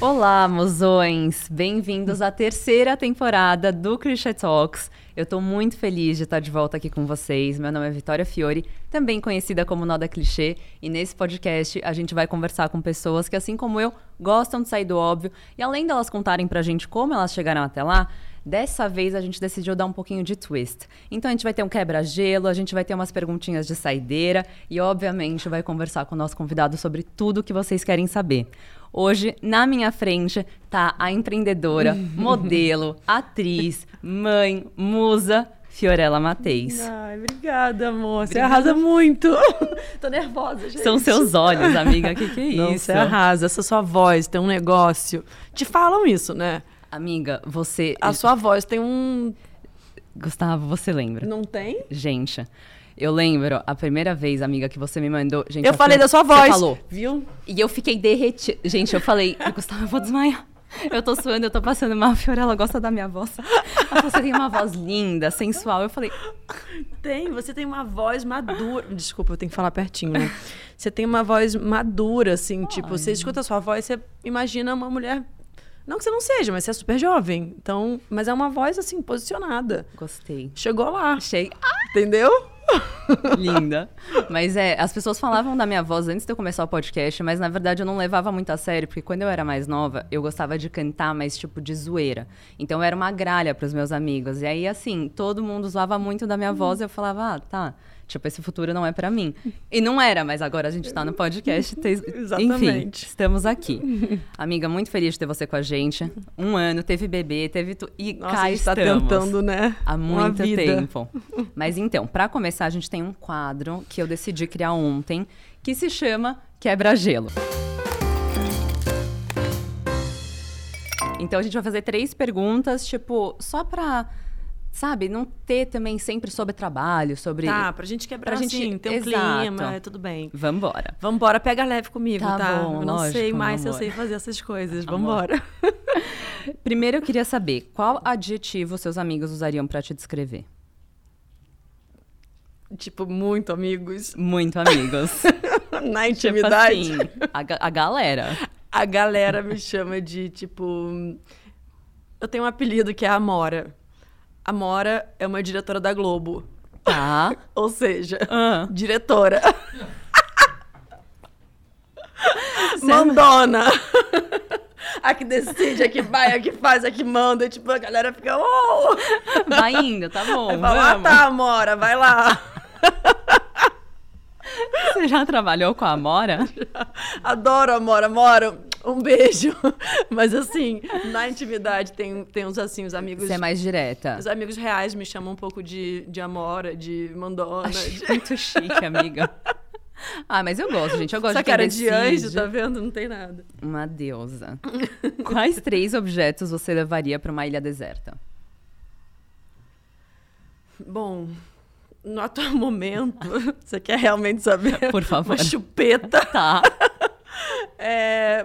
Olá, mozões! Bem-vindos à terceira temporada do Christian Talks. Eu estou muito feliz de estar de volta aqui com vocês. Meu nome é Vitória Fiore, também conhecida como Noda Clichê, e nesse podcast a gente vai conversar com pessoas que, assim como eu, gostam de sair do óbvio e além delas contarem pra gente como elas chegaram até lá, Dessa vez a gente decidiu dar um pouquinho de twist. Então a gente vai ter um quebra-gelo, a gente vai ter umas perguntinhas de saideira e, obviamente, vai conversar com o nosso convidado sobre tudo que vocês querem saber. Hoje, na minha frente, tá a empreendedora, modelo, atriz, mãe, musa, Fiorella Mateis. Ai, obrigada, amor. Você arrasa muito. Tô nervosa, gente. São seus olhos, amiga. O que, que é Não, isso? Você arrasa. Essa sua voz tem um negócio. Te falam isso, né? Amiga, você. A sua voz tem um. Gustavo, você lembra? Não tem? Gente, eu lembro a primeira vez, amiga, que você me mandou. Gente, Eu falei da sua Você voz. falou. Viu? E eu fiquei derretida. Gente, eu falei, Gustavo, eu vou desmaiar. Eu tô suando, eu tô passando mal. A Fiorella gosta da minha voz. Você tem uma voz linda, sensual. Eu falei, Tem. Você tem uma voz madura. Desculpa, eu tenho que falar pertinho, né? Você tem uma voz madura, assim. Tipo, você escuta a sua voz, você imagina uma mulher. Não que você não seja, mas você é super jovem. Então, mas é uma voz, assim, posicionada. gostei. Chegou lá. Achei Entendeu? linda. Mas é, as pessoas falavam da minha voz antes de eu começar o podcast, mas na verdade eu não levava muito a sério, porque quando eu era mais nova, eu gostava de cantar, mas tipo de zoeira. Então eu era uma gralha pros meus amigos. E aí, assim, todo mundo zoava muito da minha voz e eu falava, ah, tá. Tipo, esse futuro não é pra mim. E não era, mas agora a gente tá no podcast. te- Enfim, Exatamente. estamos aqui. Amiga, muito feliz de ter você com a gente. Um ano, teve bebê, teve. Tu... E Nossa, cá a gente tá estamos. tentando, né? Há muito tempo. Mas então, para começar, a gente tem um quadro que eu decidi criar ontem, que se chama Quebra-Gelo. Então a gente vai fazer três perguntas, tipo, só pra, sabe, não ter também sempre sobre trabalho, sobre. Tá, pra gente quebrar Pra gente- assim, ter um Exato. clima, é tudo bem. Vambora. Vambora, pega leve comigo, Tá tá? bom, eu não lógico, sei mais se eu sei fazer essas coisas. Amor. Vambora. Primeiro eu queria saber qual adjetivo seus amigos usariam pra te descrever. tipo, muito amigos. Muito amigos. Na tipo intimidade. assim, a, a galera. A galera me chama de, tipo... Eu tenho um apelido que é Amora. Amora é uma diretora da Globo. Tá. Ou seja, Ah. diretora. Mandona. A que decide, a que vai, a que faz, a que manda. E, tipo, a galera fica... Oh! Vai indo, tá bom. Aí fala, ah, vamos. tá, Amora, vai lá. Você já trabalhou com a Amora? Adoro, Amora, Amora. Um beijo. Mas assim, na intimidade tem, tem uns assim, os amigos. Você é mais direta. Os amigos reais me chamam um pouco de, de Amora, de Mandona. De... muito chique, amiga. Ah, mas eu gosto, gente. Eu gosto Essa de quem cara de anjo, tá vendo? Não tem nada. Uma deusa. Quais três objetos você levaria pra uma ilha deserta? Bom, no atual momento, você quer realmente saber? Por favor. Uma chupeta. Tá. É,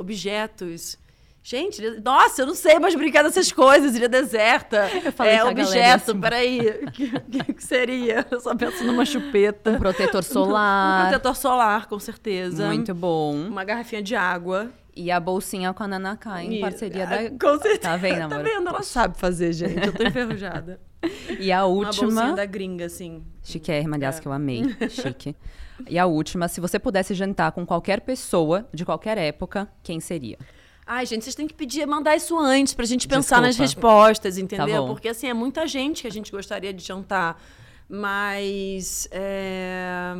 objetos. Gente, nossa, eu não sei mais brincar dessas coisas, ilha deserta. Eu falei é, ia objeto, se- peraí. O que, que, seria? Eu só penso numa chupeta. Um protetor Um solar. protetor solar, com certeza. Muito bom. Uma garrafinha de água. E a bolsinha com a Nanaka em E- parceria da. Com certeza. Tá vendo, Tá amor? vendo? Ela sabe fazer, gente. Eu tô enferrujada. E a Uma bolsinha última. da gringa, assim. Chiquérrima, aliás, É. que eu amei. Chique. E a última, se você pudesse jantar com qualquer pessoa de qualquer época, quem seria? Ai, gente, vocês têm que pedir, mandar isso antes pra gente pensar nas Desculpa. respostas, entendeu? Tá. Porque, assim, é muita gente que a gente gostaria de jantar. Mas. é,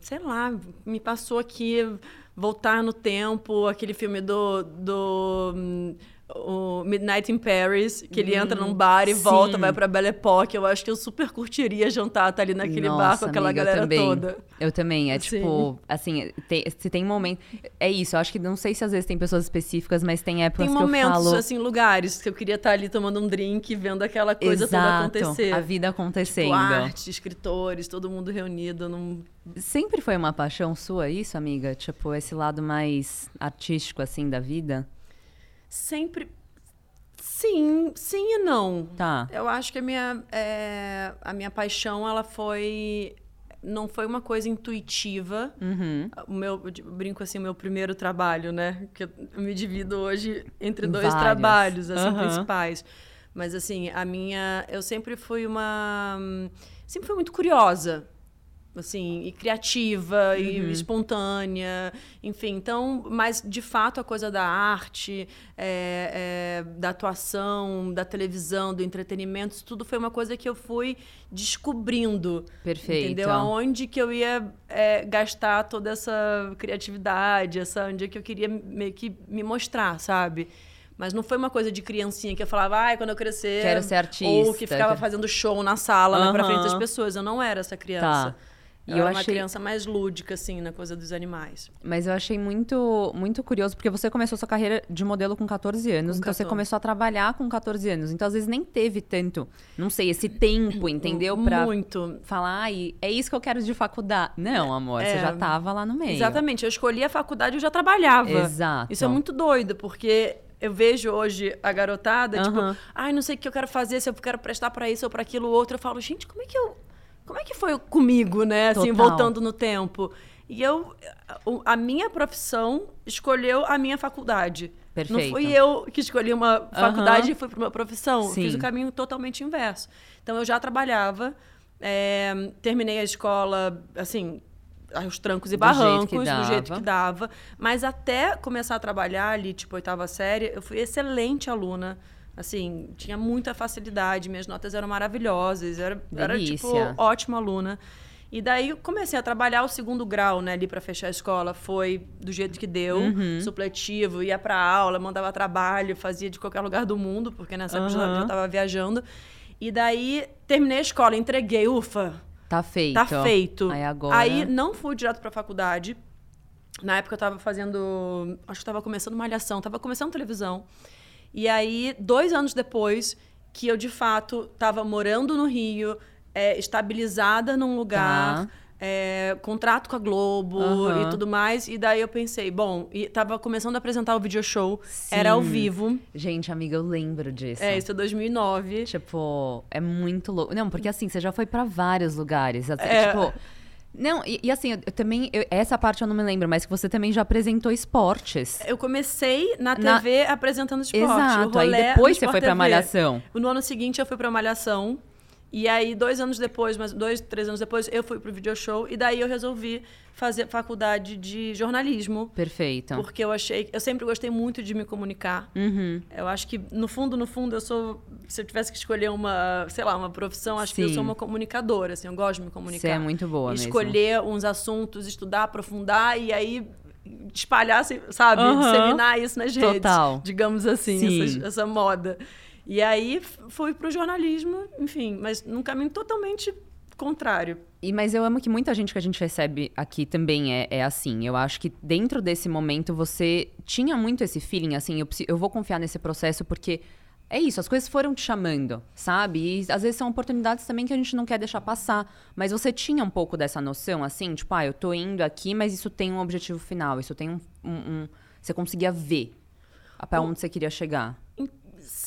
Sei lá, me passou aqui voltar no tempo, aquele filme do. do hum, o Midnight in Paris, que ele entra num bar e sim. volta, vai pra Belle Époque. Eu acho que eu super curtiria jantar, tá ali naquele bar Nossa, com aquela amiga, eu galera também. toda. Eu também. É Sim. tipo, assim, tem- se tem momento. É isso, eu acho que não sei se às vezes tem pessoas específicas, mas tem épocas Tem que eu momentos, falo. assim, lugares que eu queria estar ali tomando um drink, vendo aquela coisa toda acontecer. a vida acontecendo. Tipo, arte, escritores, todo mundo reunido num... Sempre foi uma paixão sua isso, amiga? Tipo, esse lado mais artístico, assim, da vida? Sempre... Sim, sim e não. Tá. Eu acho que a minha, é, a minha paixão, ela foi... não foi uma coisa intuitiva. Uhum. O meu, brinco assim, o meu primeiro trabalho, né? Que eu me divido hoje entre dois vários. trabalhos, assim, Aham. principais. Mas assim, a minha, eu sempre fui uma, sempre fui muito curiosa, assim, e criativa Uhum. e espontânea, enfim. Então, mas de fato a coisa da arte, é, é, da atuação, da televisão, do entretenimento, isso tudo foi uma coisa que eu fui descobrindo. Perfeito. Entendeu? Aonde que eu ia é, gastar toda essa criatividade, essa onde é que eu queria meio que me mostrar, sabe? Mas não foi uma coisa de criancinha que eu falava, ai, quando eu crescer. Quero ser artista. Ou que ficava fazendo show na sala, na pra frente das pessoas. Eu não era essa criança. Tá. E Eu eu era uma achei- criança mais lúdica, assim, na coisa dos animais. Mas eu achei muito, muito curioso, porque você começou sua carreira de modelo com 14 anos, Com então você 14. começou a trabalhar com 14 anos. Então, às vezes, nem teve tanto, não sei, esse tempo, entendeu? Pra Muito. falar, ai, é isso que eu quero de faculdade. Não, amor, você É. já tava lá no meio. Exatamente. Eu escolhi a faculdade e eu já trabalhava. Exato. Isso é muito doido, porque eu vejo hoje a garotada, Aham. tipo, ai, não sei o que eu quero fazer, se eu quero prestar pra isso ou pra aquilo outro. Eu falo, gente, como é que eu. Como é que foi comigo, né? Assim, Total. voltando no tempo. E eu. A minha profissão escolheu a minha faculdade. Não Perfeito. fui eu que escolhi uma faculdade e fui para uma profissão. Eu Fiz Sim. o caminho totalmente inverso. Então, eu já trabalhava, é, terminei a escola, assim, aos trancos e Do jeito barrancos, do jeito que dava. Mas até começar a trabalhar ali, tipo, oitava série, eu fui excelente aluna. Assim, tinha muita facilidade, minhas notas eram maravilhosas, era, era tipo, ótima aluna. E daí comecei a trabalhar o segundo grau, né, ali para fechar a escola, foi do jeito que deu, Uhum. supletivo, ia para aula, mandava trabalho, fazia de qualquer lugar do mundo, porque nessa época eu já- estava viajando. E daí terminei a escola, entreguei, ufa, Tá feito. Tá feito. Aí agora. Aí não fui direto pra faculdade. Na época eu tava fazendo. Acho que tava começando malhação, tava começando televisão. E aí, dois anos depois, que eu de fato tava morando no Rio, é, estabilizada num lugar. Tá. é, contrato com a Globo Aham. e tudo mais. E daí eu pensei, bom, e tava começando a apresentar o video show, era ao Sim. vivo. Gente, amiga, eu lembro disso. É, isso é 2009. Tipo, é muito louco. Não, porque assim, você já foi pra vários lugares. assim, É. Tipo. Não, e, e assim, eu, eu também. eu- essa parte eu não me lembro, mas que você também já apresentou esportes. Eu comecei na Na- TV apresentando esporte. Exato. Aí depois você foi pra TV. Malhação. No ano seguinte eu fui pra Malhação. E aí, dois anos depois, mas dois, três anos depois, eu fui pro video show. E daí eu resolvi fazer faculdade de jornalismo. Perfeito. Porque eu achei. Eu sempre gostei muito de me comunicar. Uhum. Eu acho que, no fundo, no fundo, eu sou. Se eu tivesse que escolher uma, sei lá, uma profissão, acho que eu Sim. sou uma comunicadora, assim, eu gosto de me comunicar. Você é muito boa E mesmo. escolher uns assuntos, estudar, aprofundar e aí espalhar, sabe? Aham. Disseminar isso nas redes. Total. Digamos assim, Sim. essa, essa moda. E aí fui pro jornalismo, enfim, mas num caminho totalmente contrário. E, mas eu amo que muita gente que a gente recebe aqui também é, é assim. Eu acho que dentro desse momento você tinha muito esse feeling, assim, eu, eu vou confiar nesse processo porque é isso, as coisas foram te chamando, sabe? E às vezes são oportunidades também que a gente não quer deixar passar. Mas você tinha um pouco dessa noção, assim, tipo, ah, eu tô indo aqui, mas isso tem um objetivo final, isso tem um. um- um- você conseguia ver pra onde você queria chegar.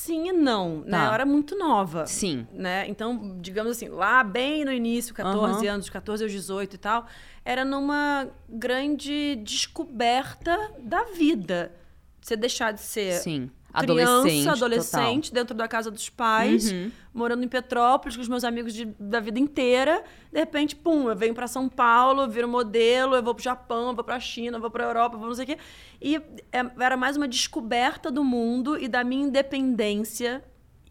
Sim e não, né? Tá. Eu era muito nova. Sim. né? Então, digamos assim, lá bem no início, 14 Aham. anos, 14 aos 18 e tal, era numa grande descoberta da vida. Você deixar de ser Sim. Criança, Adolescente. adolescente, dentro da casa dos pais, Uhum. morando em Petrópolis com os meus amigos de- da vida inteira. De repente, pum, eu venho para São Paulo, eu viro modelo, eu vou pro Japão, eu vou pra China, eu vou pra Europa, eu vou não sei o quê. E é- era mais uma descoberta do mundo e da minha independência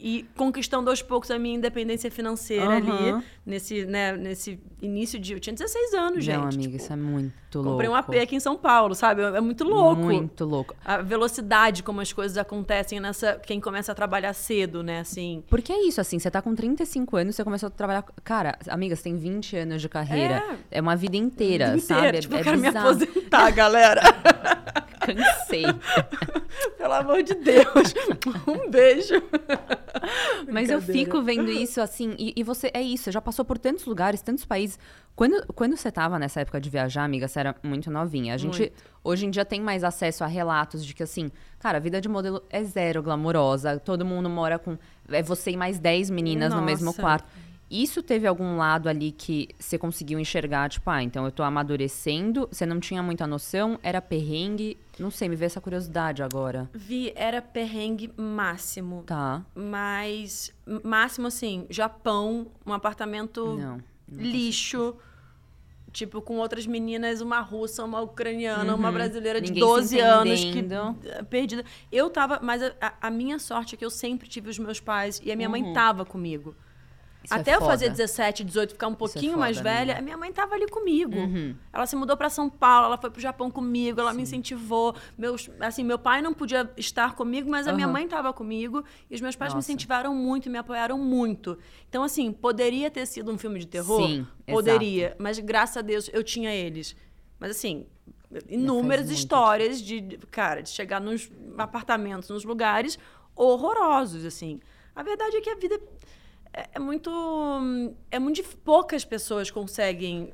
e conquistando aos poucos a minha independência financeira Aham. ali, nesse, né, nesse início de... Eu tinha 16 anos, gente. Não, amiga, tipo, isso é muito louco. Comprei um AP aqui em São Paulo, sabe? É muito louco Muito louco. a velocidade como as coisas acontecem nessa quem começa a trabalhar cedo, né, assim. Porque é isso, assim, você tá com 35 anos, você começou a trabalhar. Cara, amiga, você tem 20 anos de carreira. É, uma vida inteira, Vida sabe? inteira. É- tipo, é eu quero me bizarro. aposentar, galera. Cansei. Pelo amor de Deus. Um beijo. Mas eu fico vendo isso, assim, e, e você, é isso, você já passou por tantos lugares, tantos países. Quando, quando você tava nessa época de viajar, amiga, você era muito novinha. A gente, Muito. hoje em dia, tem mais acesso a relatos de que, assim, cara, a vida de modelo é zero glamourosa, todo mundo mora com. É você e mais 10 meninas no mesmo Nossa. quarto. Isso teve algum lado ali que você conseguiu enxergar, tipo, ah, então eu tô amadurecendo, você não tinha muita noção, era perrengue, não sei, me veio essa curiosidade agora. Vi, era perrengue máximo. Tá. Mas, máximo assim, Japão, um apartamento Não. não lixo. Tipo, com outras meninas, uma russa, uma ucraniana, uma brasileira de Uhum. Ninguém se 12 anos que eh, perdida. Eu tava, mas a, a- a minha sorte é que eu sempre tive os meus pais e a minha Uhum. mãe tava comigo. Isso é Até eu fazer foda. 17, 18, ficar um pouquinho mais foda, velha, amiga. a minha mãe tava ali comigo. Uhum. Ela se mudou para São Paulo, ela foi pro Japão comigo, ela me incentivou. Meus, assim, meu pai não podia estar comigo, mas a minha mãe estava comigo e os meus pais me Nossa. incentivaram muito, me apoiaram muito. Então, assim, poderia ter sido um filme de terror? Sim, poderia, mas graças a Deus eu tinha eles. Mas assim, inúmeras histórias de, de- cara, de chegar nos apartamentos, nos lugares horrorosos, assim. A verdade é que a vida é, é muito é muito poucas pessoas conseguem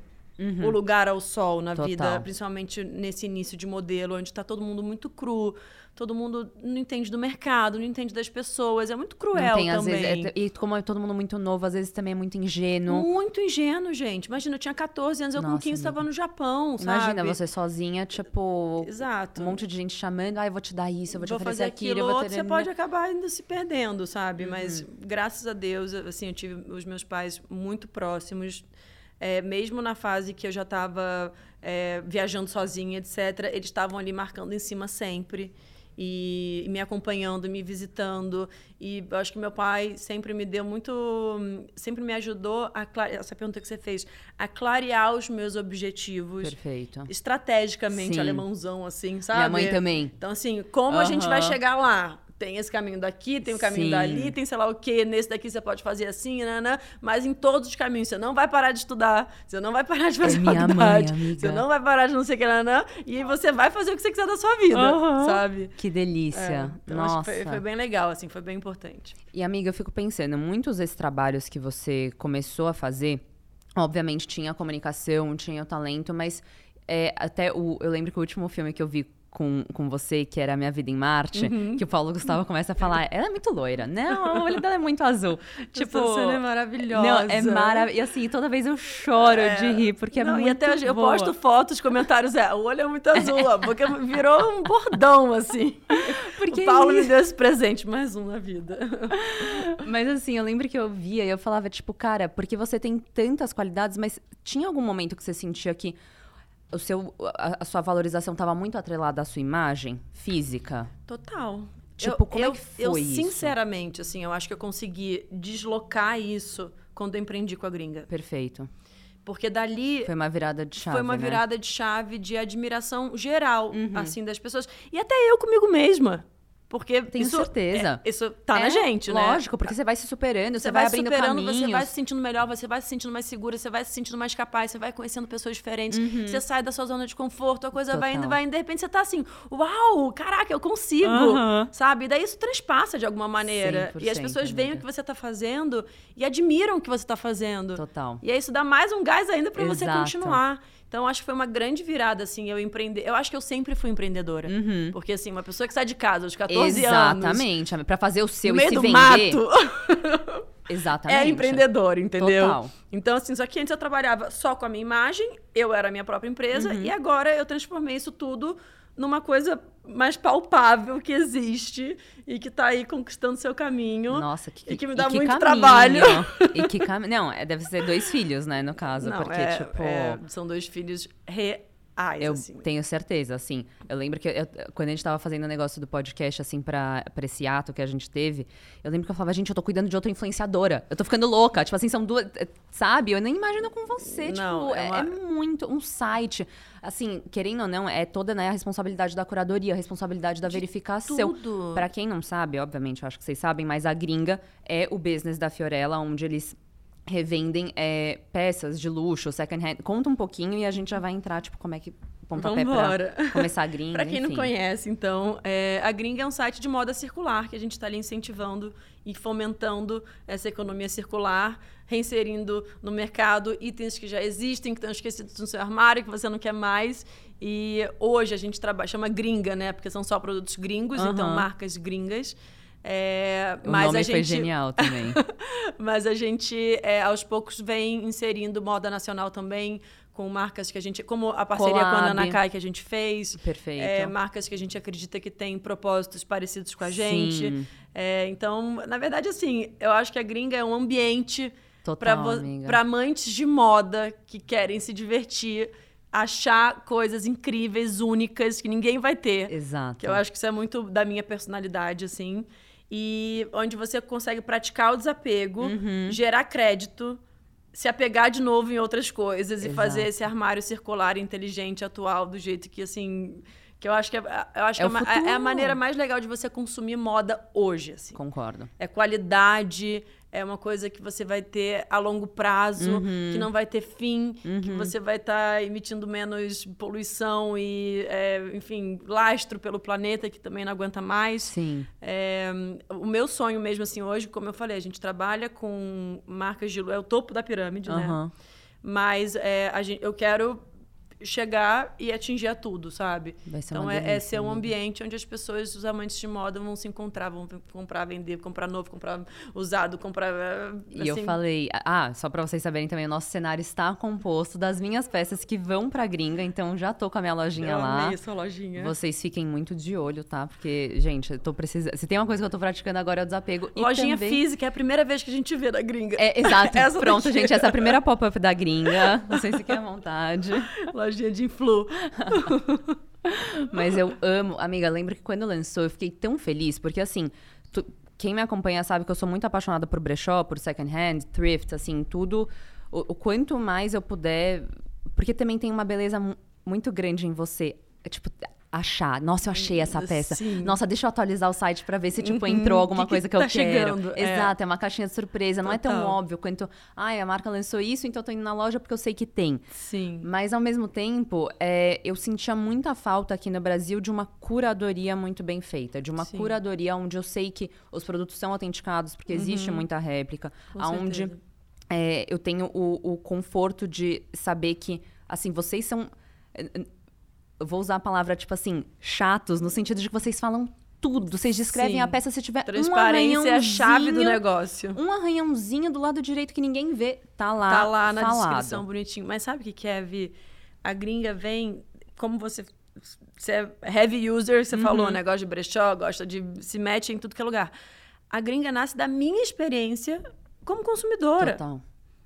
o lugar ao sol na Uhum. Total. vida, principalmente nesse início de modelo, onde está todo mundo muito cru, todo mundo não entende do mercado, não entende das pessoas, é muito cruel tem, também. vezes, é- e como é todo mundo muito novo, às vezes também é muito ingênuo. Muito ingênuo, gente. Imagina, eu tinha 14 anos, eu com Nossa, 15 estava no Japão, Imagina sabe? você sozinha, tipo, Exato. um monte de gente chamando, ah, eu vou te dar isso, eu vou te vou fazer aquilo, aquilo, eu vou ter... você pode acabar ainda se perdendo, sabe? Uhum. Mas graças a Deus, assim, eu tive os meus pais muito próximos. É, mesmo na fase que eu já estava viajando sozinha, etc., eles estavam ali marcando em cima sempre. E, me acompanhando, me visitando. E acho que meu pai sempre me deu muito. Sempre me ajudou a. Essa pergunta que você fez, a clarear os meus objetivos Perfeito. estrategicamente, Sim. alemãozão, assim, sabe? Minha mãe também. Então, assim, como a gente vai chegar lá? Tem esse caminho daqui, tem o caminho Sim. dali, tem sei lá o quê, nesse daqui você pode fazer assim, né, mas em todos os caminhos. Você não vai parar de estudar, você não vai parar de fazer É minha mãe, faculdade, amiga. você não vai parar de não sei o que, nanã, e você vai fazer o que você quiser da sua vida, Aham. sabe? Que delícia. É, então Nossa. foi, foi bem legal, assim, foi bem importante. E amiga, eu fico pensando, muitos desses trabalhos que você começou a fazer, obviamente tinha a comunicação, tinha o talento, mas é, até o, eu lembro que o último filme que eu vi com, com você, que era Minha Vida em Marte, Uhum. que o Paulo Gustavo começa a falar, ela é muito loira. Não, o olho dela é muito azul. tipo, Essa cena é maravilhosa. Não, é maravilhoso. E assim, toda vez eu choro de rir, porque Não, é muito e até hoje eu boa. posto fotos, comentários, é, o olho é muito azul, ó, porque virou um bordão, assim. Porque o Paulo é me isso. deu esse presente, mais um na vida. Mas assim, eu lembro que eu via e eu falava, tipo, cara, porque você tem tantas qualidades, mas tinha algum momento que você sentia que o seu, a, a sua valorização estava muito atrelada à sua imagem física? Total. Tipo, eu, como é eu, que foi eu, isso? sinceramente, assim, eu acho que eu consegui deslocar isso quando eu empreendi com a gringa. Perfeito. Porque dali Foi uma virada de chave. foi uma né? virada de chave de admiração geral, assim, das pessoas. E até eu comigo mesma. Porque Tenho isso, certeza. é- isso tá na É, gente, né? Lógico, porque você vai se superando, você, Você vai, vai, abrindo superando, caminhos. você vai se sentindo melhor, você vai se sentindo mais segura, você vai se sentindo mais capaz, você vai conhecendo pessoas diferentes, você sai da sua zona de conforto, a coisa vai Uhum. Total. indo, vai indo, de repente você tá assim, uau, caraca, eu consigo, Aham. sabe? E daí isso transpassa de alguma maneira. E as 100%, pessoas veem o que você tá fazendo e admiram o que você tá fazendo. Total. E aí isso dá mais um gás ainda pra você continuar. Então, acho que foi uma grande virada, assim, eu empreender. Eu acho que eu sempre fui empreendedora. Porque, assim, uma pessoa que sai de casa aos 14 anos. Exatamente. Pra fazer o seu No e meio se do vender. mato. Exatamente. É empreendedor, entendeu? Total. Então, assim, só que antes eu trabalhava só com a minha imagem, eu era a minha própria empresa, Uhum. e agora eu transformei isso tudo numa coisa mais palpável que existe e que tá aí conquistando seu caminho. Nossa, que, E que me dá muito caminho. trabalho. E que caminho. Não, é, deve ser dois filhos, né, no caso. Não, porque, é- tipo. é, são dois filhos reais, Eu assim. tenho certeza, assim. Eu lembro que eu- quando a gente tava fazendo o negócio do podcast, assim, pra, pra esse ato que a gente teve, eu lembro que eu falava, gente, eu tô cuidando de outra influenciadora. Eu tô ficando louca. Tipo assim, são duas. eh, Sabe? Eu nem imagino com você. Não, tipo, é é, uma- é muito. Um site. Assim, querendo ou não, é toda né, a responsabilidade da curadoria, a responsabilidade da verificação. tudo. Pra quem não sabe, obviamente, eu acho que vocês sabem, mas a gringa é o business da Fiorella, onde eles revendem é, peças de luxo, second hand. Conta um pouquinho e a gente já vai entrar, tipo, como é que pontapé Vambora. pra começar a gringa, Pra quem não enfim. conhece, então, é, a Gringa é um site de moda circular que a gente está ali incentivando e fomentando essa economia circular, reinserindo no mercado itens que já existem, que estão esquecidos no seu armário, que você não quer mais. E hoje a gente trabalha, chama gringa, né? Porque são só produtos gringos, então Aham. marcas gringas. É, O nome a foi gente, genial também. mas a gente, é, aos poucos, vem inserindo moda nacional também, com marcas que a gente. Como a parceria com a. Nanakai que a gente fez. Perfeito. É, marcas que a gente acredita que têm propósitos parecidos com a gente. É, então, na verdade, assim, eu acho que a gringa é um ambiente para amantes de moda que querem se divertir, achar coisas incríveis, únicas, que ninguém vai ter. Exato. Que eu acho que isso é muito da minha personalidade, assim. E onde você consegue praticar o desapego, Uhum. gerar crédito, se apegar de novo em outras coisas e Exato. fazer esse armário circular, inteligente, atual, do jeito que, assim. Que eu acho que é, eu acho É que é, uma- é a futuro. maneira mais legal de você consumir moda hoje, assim. Concordo. É qualidade, é uma coisa que você vai ter a longo prazo, Uhum. que não vai ter fim, que você vai estar emitindo menos poluição e, é, enfim, lastro pelo planeta, que também não aguenta mais. Sim. É, o meu sonho mesmo, assim, hoje, como eu falei, a gente trabalha com marcas de é o topo da pirâmide, né? Aham. Mas é, gente, eu quero chegar e atingir a tudo, sabe? Vai ser então é, é ser um amiga. ambiente onde as pessoas, os amantes de moda, vão se encontrar, vão comprar, vender, comprar novo, comprar usado, comprar. eh, E eu assim, falei, ah, só pra vocês saberem também, o nosso cenário está composto das minhas peças que vão pra gringa, então já tô com a minha lojinha eu lá. amei essa lojinha. Vocês fiquem muito de olho, tá? Porque, gente, eu tô precisando. Se tem uma coisa que eu tô praticando agora é o desapego. Lojinha também... física é a primeira vez que a gente vê na gringa. É, exato. Pronto, daqui. gente, essa é a primeira pop-up da gringa. Não sei se quer à vontade. Lojinha de influ. Mas eu amo. Amiga, lembra que quando lançou, eu fiquei tão feliz, porque assim, tu- quem me acompanha sabe que eu sou muito apaixonada por brechó, por second hand, thrift, assim, tudo. O, o quanto mais eu puder. Porque também tem uma beleza mu- muito grande em você. É, tipo, achar. Nossa, eu achei essa peça. Sim. Nossa, deixa eu atualizar o site pra ver se, tipo, Uhum, entrou alguma que que coisa que tá eu quero. chegando, é. Exato, é uma caixinha de surpresa. Não é tão Total. óbvio quanto. Ai, a marca lançou isso, então eu tô indo na loja porque eu sei que tem. Sim. Mas, ao mesmo tempo, é, eu sentia muita falta aqui no Brasil de uma curadoria muito bem feita. De uma Sim. curadoria onde eu sei que os produtos são autenticados, porque existe muita réplica. Com onde certeza. é, eu tenho o, o conforto de saber que, assim, vocês são... Eu vou usar a palavra, tipo assim, chatos, no sentido de que vocês falam tudo. Vocês descrevem Sim. a peça se tiver um Transparência é a chave do negócio. Um arranhãozinho do lado direito que ninguém vê, tá lá Tá lá na falado. descrição bonitinho. Mas sabe o que, que é, Vi? A gringa vem, como você, você é heavy user, você Uhum. falou, né? Gosta de brechó, gosta de. se mete em tudo que é lugar. A gringa nasce da minha experiência como consumidora. Total.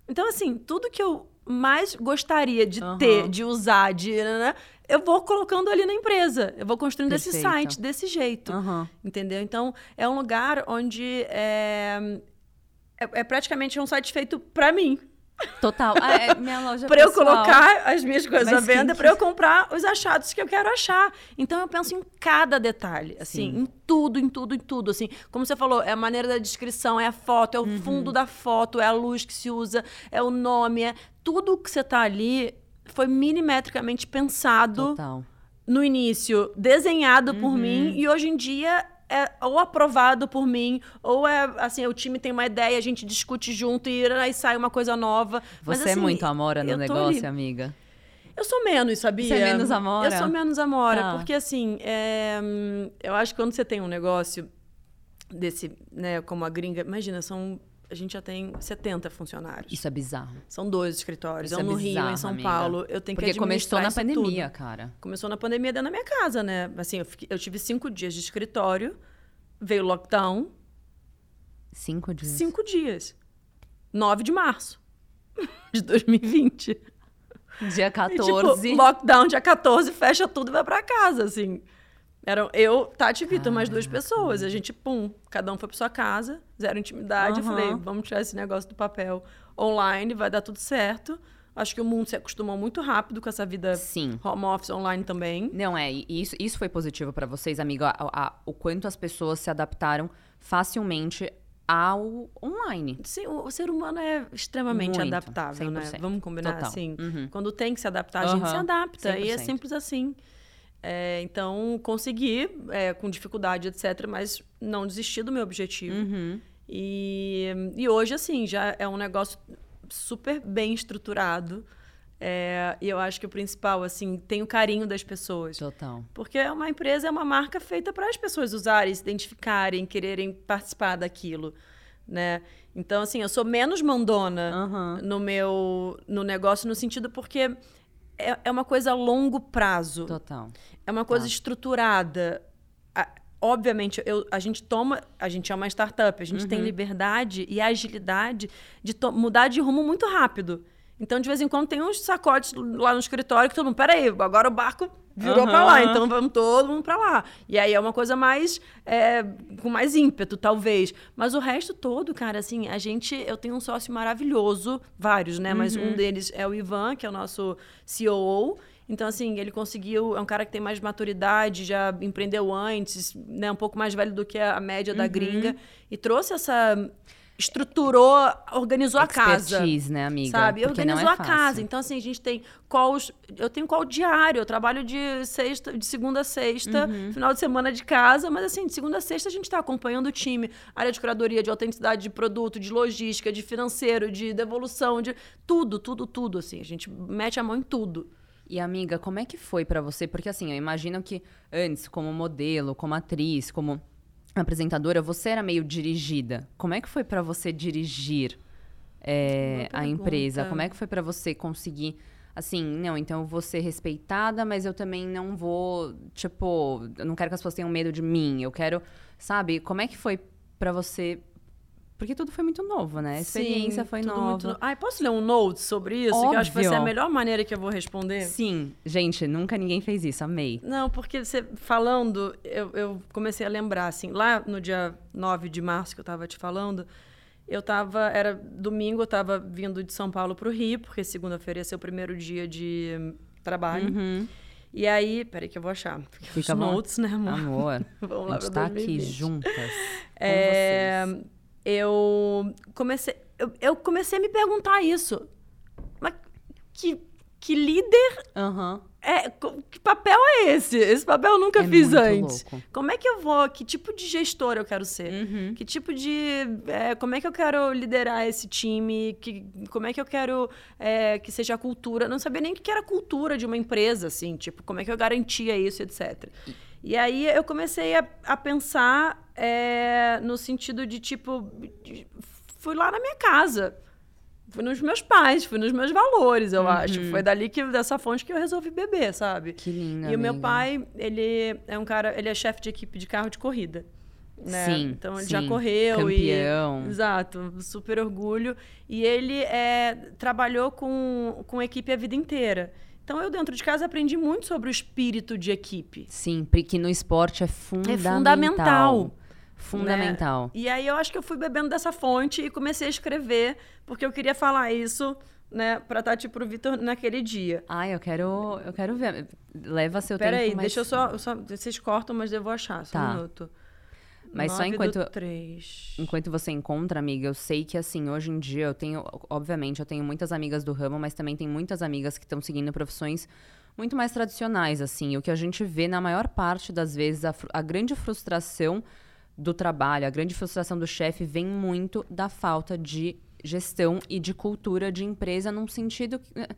Então, assim, tudo que eu mais gostaria de Aham. ter, de usar, de. né, eu vou colocando ali na empresa. Eu vou construindo esse Perfeito. site desse jeito. Aham. Entendeu? Então, é um lugar onde é, é, é praticamente um site feito pra mim. Total. Ah, é minha loja Pra eu colocar as minhas coisas Mas à venda, pra eu comprar os achados que eu quero achar. Então, eu penso em cada detalhe, assim, Sim. em tudo, em tudo, em tudo. Assim, como você falou, é a maneira da descrição, é a foto, é o Uhum. fundo da foto, é a luz que se usa, é o nome, é tudo que você tá ali foi milimetricamente pensado Total. no início desenhado Uhum. por mim e hoje em dia é ou aprovado por mim, ou é assim, o time tem uma ideia, a gente discute junto e aí sai uma coisa nova. Mas, Você é assim, muito amora no negócio, ali. amiga. Eu sou menos, sabia? Você é menos amora? Eu sou menos amora, Tá. porque assim, é, eu acho que quando você tem um negócio desse, né, como a gringa, imagina, são a gente já tem 70 funcionários. Isso é bizarro. São dois escritórios, Isso um é no Rio, um bizarro, em São amiga. Paulo. Eu tenho Porque que começou na pandemia, tudo. cara. Começou na pandemia dentro da minha casa, né? Assim, eu, fiquei- eu tive cinco dias de escritório, veio o lockdown, Cinco dias. cinco dias. 9 de março de 2020. Dia E, 14. tipo, lockdown dia 14, fecha tudo e vai pra casa, assim. Eram eu, Tati e Vitor, mais duas pessoas. A gente, pum, cada um foi pra sua casa, zero intimidade. Eu Aham. falei, vamos tirar esse negócio do papel online, vai dar tudo certo. Acho que o mundo se acostumou muito rápido com essa vida Sim. home office online também. Não, é, e isso, isso foi positivo pra vocês, amigo, a- a- o quanto as pessoas se adaptaram facilmente ao online. Sim, o, o ser humano é extremamente Muito, adaptável, né? 100%. Vamos combinar Total. assim. Uhum. Quando tem que se adaptar, a gente se Aham, adapta. E é 100%. simples assim. É, então, consegui, é, com dificuldade, etc., mas não desisti do meu objetivo. Uhum. E, e hoje, assim, já é um negócio super bem estruturado. É, e eu acho que o principal, assim, tem o carinho das pessoas. Total. Porque uma empresa é uma marca feita para as pessoas usarem, se identificarem, quererem participar daquilo, né? Então, assim, eu sou menos mandona Uhum. no meu no negócio, no sentido porque é, é uma coisa a longo prazo. Total. É uma coisa Tá. estruturada. A- obviamente, eu- a gente toma. A gente é uma startup, a gente Uhum. tem liberdade e agilidade de mudar de rumo muito rápido. Então, de vez em quando, tem uns sacotes lá no escritório que todo mundo. Peraí, agora o barco virou pra lá, Aham. então vamos todo mundo pra lá. E aí é uma coisa mais. é, com mais ímpeto, talvez. Mas o resto todo, cara, assim, a gente. Eu tenho um sócio maravilhoso, vários, né? Mas Uhum. um deles é o Ivan, que é o nosso COO. Então, assim, ele conseguiu. É um cara que tem mais maturidade, já empreendeu antes, né? Um pouco mais velho do que a média Uhum. da gringa. E trouxe essa. Estruturou, organizou a casa. Né, amiga? Sabe? Porque não organizou é a casa. Então, assim, a gente tem calls. Eu tenho call diário, eu trabalho de sexta, de segunda a sexta, Uhum. final de semana de casa, mas assim, de segunda a sexta a gente está acompanhando o time, área de curadoria, de autenticidade de produto, de logística, de financeiro, de devolução, de tudo, tudo, tudo. Assim, a gente mete a mão em tudo. E amiga, como é que foi pra você? Porque assim, eu imagino que antes, como modelo, como atriz, como apresentadora, você era meio dirigida. Como é que foi pra você dirigir é, a empresa? Como é que foi pra você conseguir assim, não, então eu vou ser respeitada, mas eu também não vou, tipo, eu não quero que as pessoas tenham medo de mim. Eu quero, sabe? Como é que foi pra você? Porque tudo foi muito novo, né? A experiência Sim, foi nova. muito Ai, posso ler um note sobre isso? Que eu acho que vai ser a Óbvio. melhor maneira que eu vou responder. Sim, gente, nunca ninguém fez isso, amei. Não, porque você falando, eu, eu comecei a lembrar, assim, lá no dia 9 de março que eu tava te falando, eu tava, era domingo, eu tava vindo de São Paulo pro Rio, porque segunda-feira ia ser o primeiro dia de trabalho. Uhum. E aí, peraí que eu vou achar. Porque os Fica bom. notes, né, amor? Amor, Vamos a lá gente pra tá aqui 2020. juntas com É, vocês. Eu comecei, eu, eu comecei a me perguntar isso. Mas que, que líder Aham. é, que papel é esse? Esse papel eu nunca É fiz antes. louco. Como é que eu vou? Que tipo de gestor eu quero ser? Uhum. Que tipo de. é, como é que eu quero liderar esse time? Que, como é que eu quero é, que seja a cultura? Eu não sabia nem o que era a cultura de uma empresa, assim, tipo, como é que eu garantia isso, etc. E aí eu comecei a, a pensar é, no sentido de, tipo, de- fui lá na minha casa. Fui nos meus pais, fui nos meus valores, eu acho. Uhum. Foi dali que dessa fonte que eu resolvi beber, sabe? Que linda. E o meu amiga. pai, ele é um cara, ele é chefe de equipe de carro de corrida. Né? Sim, Então ele sim. já correu Campeão. e exato, super orgulho. E ele é, trabalhou com, com equipe a vida inteira. Então eu dentro de casa aprendi muito sobre o espírito de equipe. Sim, porque no esporte é fundamental. fundamental. Fundamental. né? E aí eu acho que eu fui bebendo dessa fonte e comecei a escrever, porque eu queria falar isso, né, pra Tati e pro Vitor naquele dia. Ai, eu quero, eu quero ver. Leva seu Peraí, tempo, mas... deixa eu só, só. Vocês cortam, mas eu vou achar. Só Tá. um minuto. Mas só enquanto- três. Enquanto você encontra, amiga, eu sei que assim, hoje em dia eu tenho, obviamente, eu tenho muitas amigas do ramo, mas também tem muitas amigas que estão seguindo profissões muito mais tradicionais, assim. O que a gente vê na maior parte das vezes, a, a grande frustração do trabalho, a grande frustração do chefe vem muito da falta de gestão e de cultura de empresa num sentido que, eh,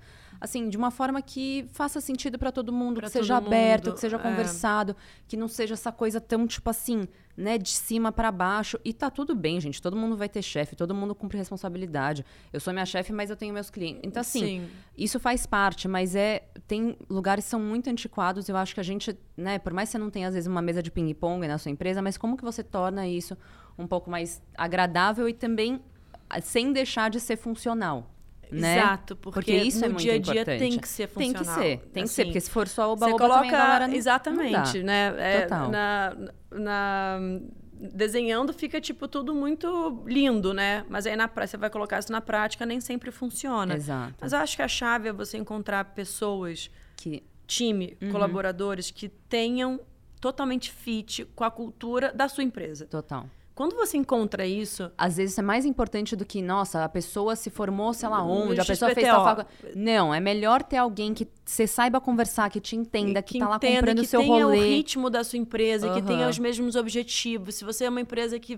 assim, de uma forma que faça sentido para todo mundo, Pra que seja aberto, mundo, que seja é. conversado, que não seja essa coisa tão tipo assim, né, de cima para baixo. E tá tudo bem, gente. Todo mundo vai ter chefe, todo mundo cumpre responsabilidade. Eu sou minha chefe, mas eu tenho meus clientes. Então assim, Sim. isso faz parte, mas é tem lugares que são muito antiquados. Eu acho que a gente, né, por mais que você não tenha às vezes uma mesa de ping-pong na sua empresa, mas como que você torna isso um pouco mais agradável e também ah, sem deixar de ser funcional? Né? Exato, porque, isso no é muito dia a dia importante. tem que ser Tem funcional. que ser, tem que ser, Assim, porque se for só o Você baú coloca galera exatamente, né? É, Total. Na, na desenhando fica tipo tudo muito lindo, né? Mas aí na você vai colocar isso na prática nem sempre funciona. Exato. Mas eu acho que a chave é você encontrar pessoas, Que time, Uhum. colaboradores que tenham totalmente fit com a cultura da sua empresa. total. Quando você encontra isso, Às vezes é mais importante do que, nossa, a pessoa se formou, sei lá onde, a pessoa fez tal faculdade. Não, é melhor ter alguém que você saiba conversar, que te entenda, que, que tá lá entenda, comprando o que seu tenha rolê. o ritmo da sua empresa, que tenha os mesmos objetivos. Se você é uma empresa que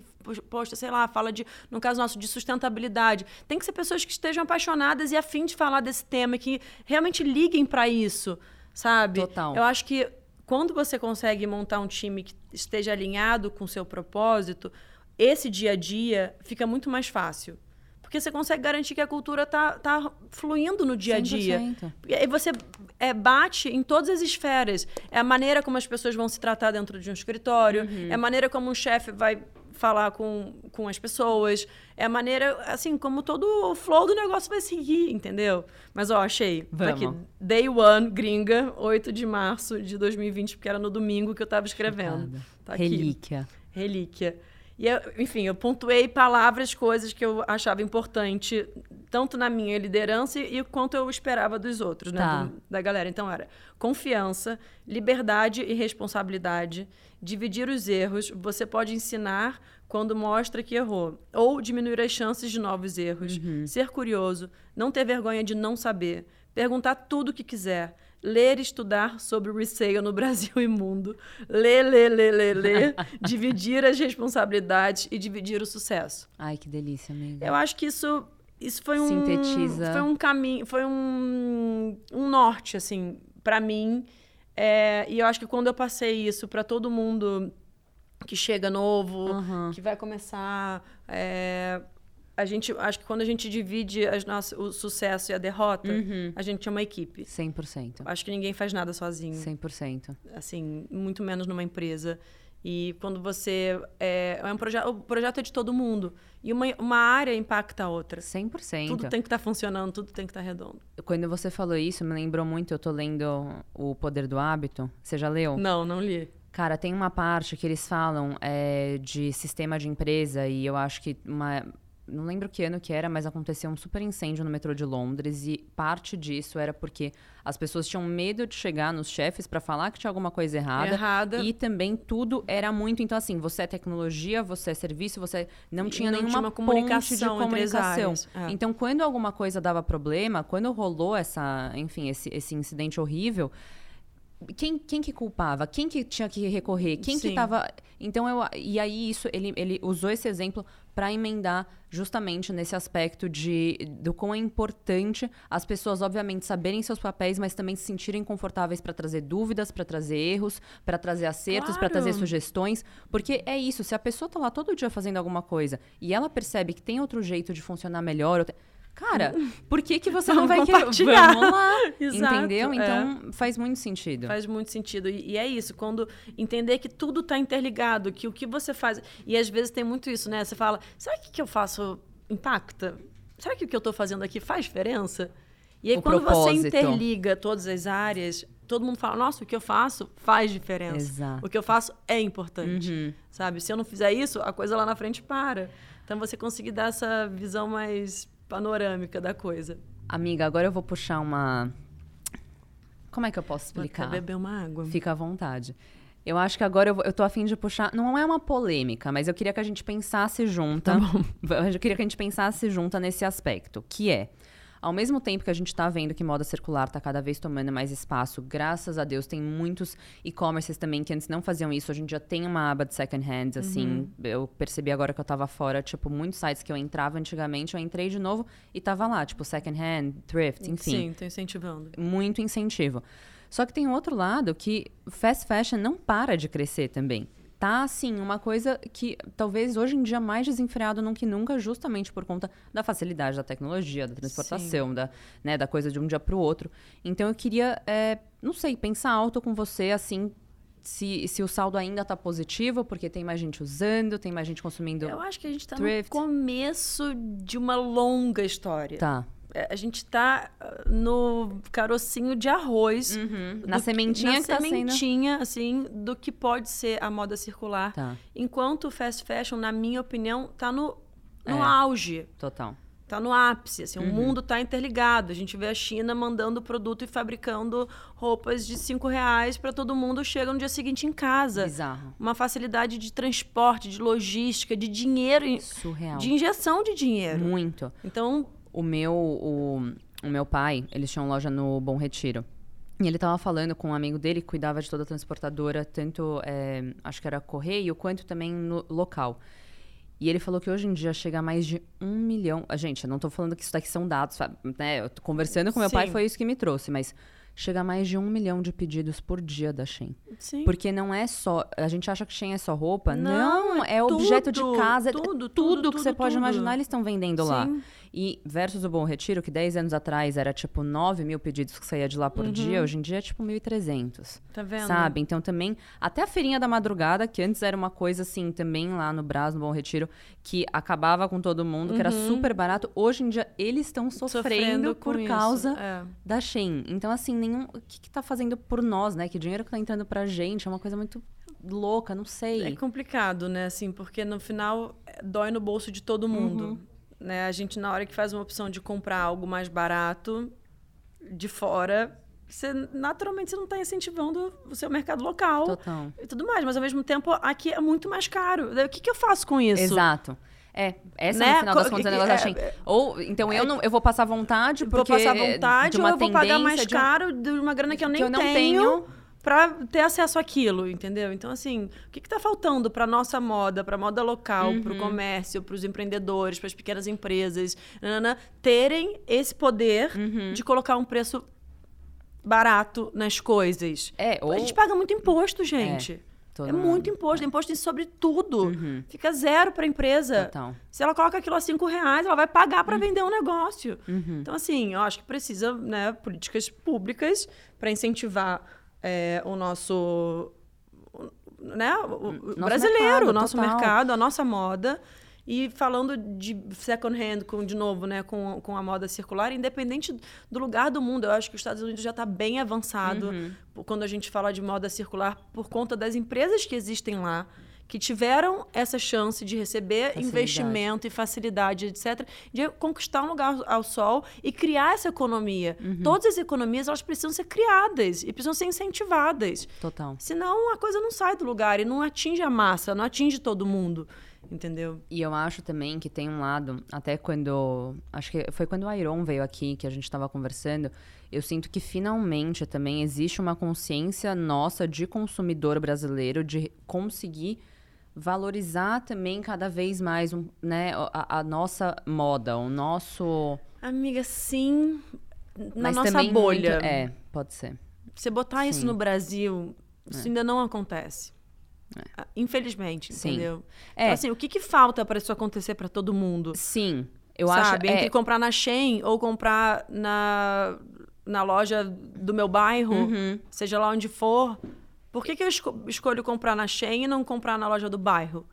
posta, sei lá, fala de, no caso nosso, de sustentabilidade, tem que ser pessoas que estejam apaixonadas e afim de falar desse tema, que realmente liguem para isso, sabe? Total. Eu acho que quando você consegue montar um time que esteja alinhado com o seu propósito, esse dia a dia fica muito mais fácil. Porque você consegue garantir que a cultura tá, tá fluindo no dia a dia. 100%. E você é, bate em todas as esferas. É a maneira como as pessoas vão se tratar dentro de um escritório, Uhum. é a maneira como um chefe vai falar com, com as pessoas, é a maneira, assim, como todo o flow do negócio vai seguir, entendeu? Mas, ó, achei. Tá aqui, Vamos. Day One, gringa, 8 de março de 2020, porque era no domingo que eu tava escrevendo. Tá. Relíquia. Relíquia. E, eu, enfim, eu pontuei palavras, coisas que eu achava importante, tanto na minha liderança e quanto eu esperava dos outros, né? Tá. do- da galera. Então, era confiança, liberdade e responsabilidade, dividir os erros, você pode ensinar quando mostra que errou, ou diminuir as chances de novos erros, ser curioso, não ter vergonha de não saber, perguntar tudo o que quiser, ler e estudar sobre resale no Brasil e mundo, ler, ler, ler, ler, ler, dividir as responsabilidades e dividir o sucesso. Ai, que delícia, amiga. Eu acho que isso isso foi um Sintetiza. foi um caminho, foi um, um norte assim para mim. É, e eu acho que quando eu passei isso para todo mundo que chega novo, Aham. que vai começar é, a gente acho que quando a gente divide as nossas, o sucesso e a derrota, Uhum. a gente é uma equipe. 100%. Acho que ninguém faz nada sozinho 100%. assim, muito menos numa empresa. E quando você. É, é um projeto. O projeto é de todo mundo. E uma, uma área impacta a outra. 100%. Tudo tem que estar funcionando, tudo tem que estar redondo. Quando você falou isso, me lembrou muito, eu tô lendo O Poder do Hábito. Você já leu? Não, não li. Cara, tem uma parte que eles falam é, de sistema de empresa e eu acho que uma. Não lembro que ano que era, mas aconteceu um super incêndio no metrô de Londres e parte disso era porque as pessoas tinham medo de chegar nos chefes para falar que tinha alguma coisa errada. Errada. E também tudo era muito. Então, assim, você é tecnologia, você é serviço, você não E tinha não nenhuma tinha comunicação de comunicação. É. Então, quando alguma coisa dava problema, quando rolou essa, enfim, esse, esse incidente horrível, quem, quem que culpava? Quem que tinha que recorrer? Quem que Sim. tava. Então eu. E aí, isso, ele, ele usou esse exemplo para emendar justamente nesse aspecto de do quão é importante as pessoas, obviamente, saberem seus papéis, mas também se sentirem confortáveis para trazer dúvidas, para trazer erros, para trazer acertos, para Claro. trazer sugestões. Porque é isso, se a pessoa tá lá todo dia fazendo alguma coisa e ela percebe que tem outro jeito de funcionar melhor. Cara, por que, que você não vai querer? compartilhar. Vamos lá! Exato, entendeu? é. Então faz muito sentido. Faz muito sentido. E, e é isso, quando entender que tudo está interligado, que o que você faz. E às vezes tem muito isso, né? Você fala, será que o que eu faço impacta? Será que o que eu estou fazendo aqui faz diferença? E aí, O quando propósito. você interliga todas as áreas, todo mundo fala, nossa, o que eu faço faz diferença. Exato. O que eu faço é importante. Uhum. Sabe? Se eu não fizer isso, a coisa lá na frente para. Então você conseguir dar essa visão mais panorâmica da coisa. Amiga, agora eu vou puxar uma. Como é que eu posso Vou explicar? beber uma água. Fica à vontade. Eu acho que agora eu, vou- eu tô afim de puxar. Não é uma polêmica, mas eu queria que a gente pensasse junta. Tá Eu queria que a gente pensasse junta nesse aspecto, que é. Ao mesmo tempo que a gente tá vendo que moda circular tá cada vez tomando mais espaço, graças a Deus, tem muitos e-commerces também que antes não faziam isso. Hoje em dia tem uma aba de second hands, assim. Uhum. Eu percebi agora que eu tava fora, tipo, muitos sites que eu entrava antigamente, eu entrei de novo e tava lá, tipo, second hand, thrift, enfim Sim, tô incentivando. muito incentivo. Só que tem outro lado que fast fashion não para de crescer também. Tá, assim, uma coisa que talvez hoje em dia mais desenfreado do que nunca, justamente por conta da facilidade da tecnologia, da transportação, da, né, da coisa de um dia para o outro. Então eu queria, é, não sei, pensar alto com você, assim, se, se o saldo ainda tá positivo, porque tem mais gente usando, tem mais gente consumindo. Eu acho que a gente está no começo de uma longa história. Tá. É, A gente está no carocinho de arroz. Uhum. Na que- sementinha na que tá sendo. sementinha, assim, do que pode ser a moda circular. Tá, Enquanto o fast fashion, na minha opinião, tá no, no É. auge. total. Tá no ápice, assim, Uhum. o mundo tá interligado. A gente vê a China mandando produto e fabricando roupas de cinco reais para todo mundo chega no dia seguinte em casa. Bizarro. Uma facilidade de transporte, de logística, de dinheiro, Surreal. de injeção de dinheiro. Muito. Então, O meu, o, o meu pai, eles tinham loja no Bom Retiro. E ele tava falando com um amigo dele que cuidava de toda a transportadora, tanto, é, acho que era correio, quanto também no local. E ele falou que hoje em dia chega a mais de um milhão. A gente, eu não tô falando que isso daqui são dados, sabe? Né? Eu tô conversando com meu pai, Sim. foi isso que me trouxe, mas chega a mais de um milhão de pedidos por dia da Shein. Sim. Porque não é só. A gente acha que Shein é só roupa. Não, Não, é é, objeto de tudo, casa. é tudo, tudo, tudo, que você tudo, pode tudo. imaginar, eles estão vendendo lá. Sim. E versus o Bom Retiro, que 10 anos atrás era tipo 9 mil pedidos que saía de lá por dia, hoje em dia é tipo 1.300. Tá Uhum. vendo? Sabe? Então também, até a feirinha da madrugada, que antes era uma coisa assim, também lá no Brás, no Bom Retiro, que acabava com todo mundo, que era super barato. Hoje em dia, eles estão sofrendo, Uhum. com por causa é. da Shein. Então, assim, nenhum. O que, que tá fazendo por nós, né? Que dinheiro que tá entrando pra gente é uma coisa muito louca, não sei. É complicado, né? Assim, porque no final é, dói no bolso de todo mundo. Uhum. Né? A gente, na hora que faz uma opção de comprar algo mais barato de fora, você naturalmente você não está incentivando o seu mercado local Total. e tudo mais. Mas ao mesmo tempo, aqui é muito mais caro. O que, que eu faço com isso? Exato. É, essa Né? no final das Co- contas é o é- negócio da Shein. é- Ou, então eu, não, eu vou passar vontade Vou porque... passar vontade de ou eu vou pagar mais de um- caro de uma grana que eu nem que eu não tenho, tenho. para ter acesso àquilo, entendeu? Então, assim, o que está faltando para nossa moda, para moda local, para Uhum. o comércio, para os empreendedores, para as pequenas empresas, nanana, terem esse poder Uhum. de colocar um preço barato nas coisas. É, ou... A gente paga muito imposto, gente. Todo É, mundo. muito imposto, é imposto sobre tudo. Uhum. Fica zero para a empresa. Total. Se ela coloca aquilo a cinco reais, ela vai pagar Uhum. para vender um negócio. Então, assim, eu acho que precisa, né, políticas públicas para incentivar é, o nosso, né, o Nosso brasileiro, mercado, o nosso total. mercado, a nossa moda. E falando de second hand, com, de novo, né, com, com a moda circular, independente do lugar do mundo, eu acho que os Estados Unidos já está bem avançado Uhum. quando a gente fala de moda circular por conta das empresas que existem lá, que tiveram essa chance de receber Facilidade. investimento e facilidade, etc., de conquistar um lugar ao sol e criar essa economia. Uhum. Todas as economias elas precisam ser criadas e precisam ser incentivadas. Total. Senão a coisa não sai do lugar e não atinge a massa, não atinge todo mundo. Entendeu? E eu acho também que tem um lado, até quando. Acho que foi quando o Iron veio aqui, que a gente estava conversando. Eu sinto que finalmente também existe uma consciência nossa de consumidor brasileiro de conseguir valorizar também cada vez mais um, né, a, a nossa moda, o nosso. Amiga, sim, na mas nossa bolha. muito- é, pode ser. Você botar isso Sim. É. no Brasil, isso ainda não acontece. Ah, Infelizmente, Sim. entendeu? É. Então, assim, o que, que falta para isso acontecer para todo mundo? Sim, eu sabe? acho. Entre É, comprar na Shein ou comprar na, na loja do meu bairro, Uhum. seja lá onde for. Por que, que eu esco- escolho comprar na Shein e não comprar na loja do bairro?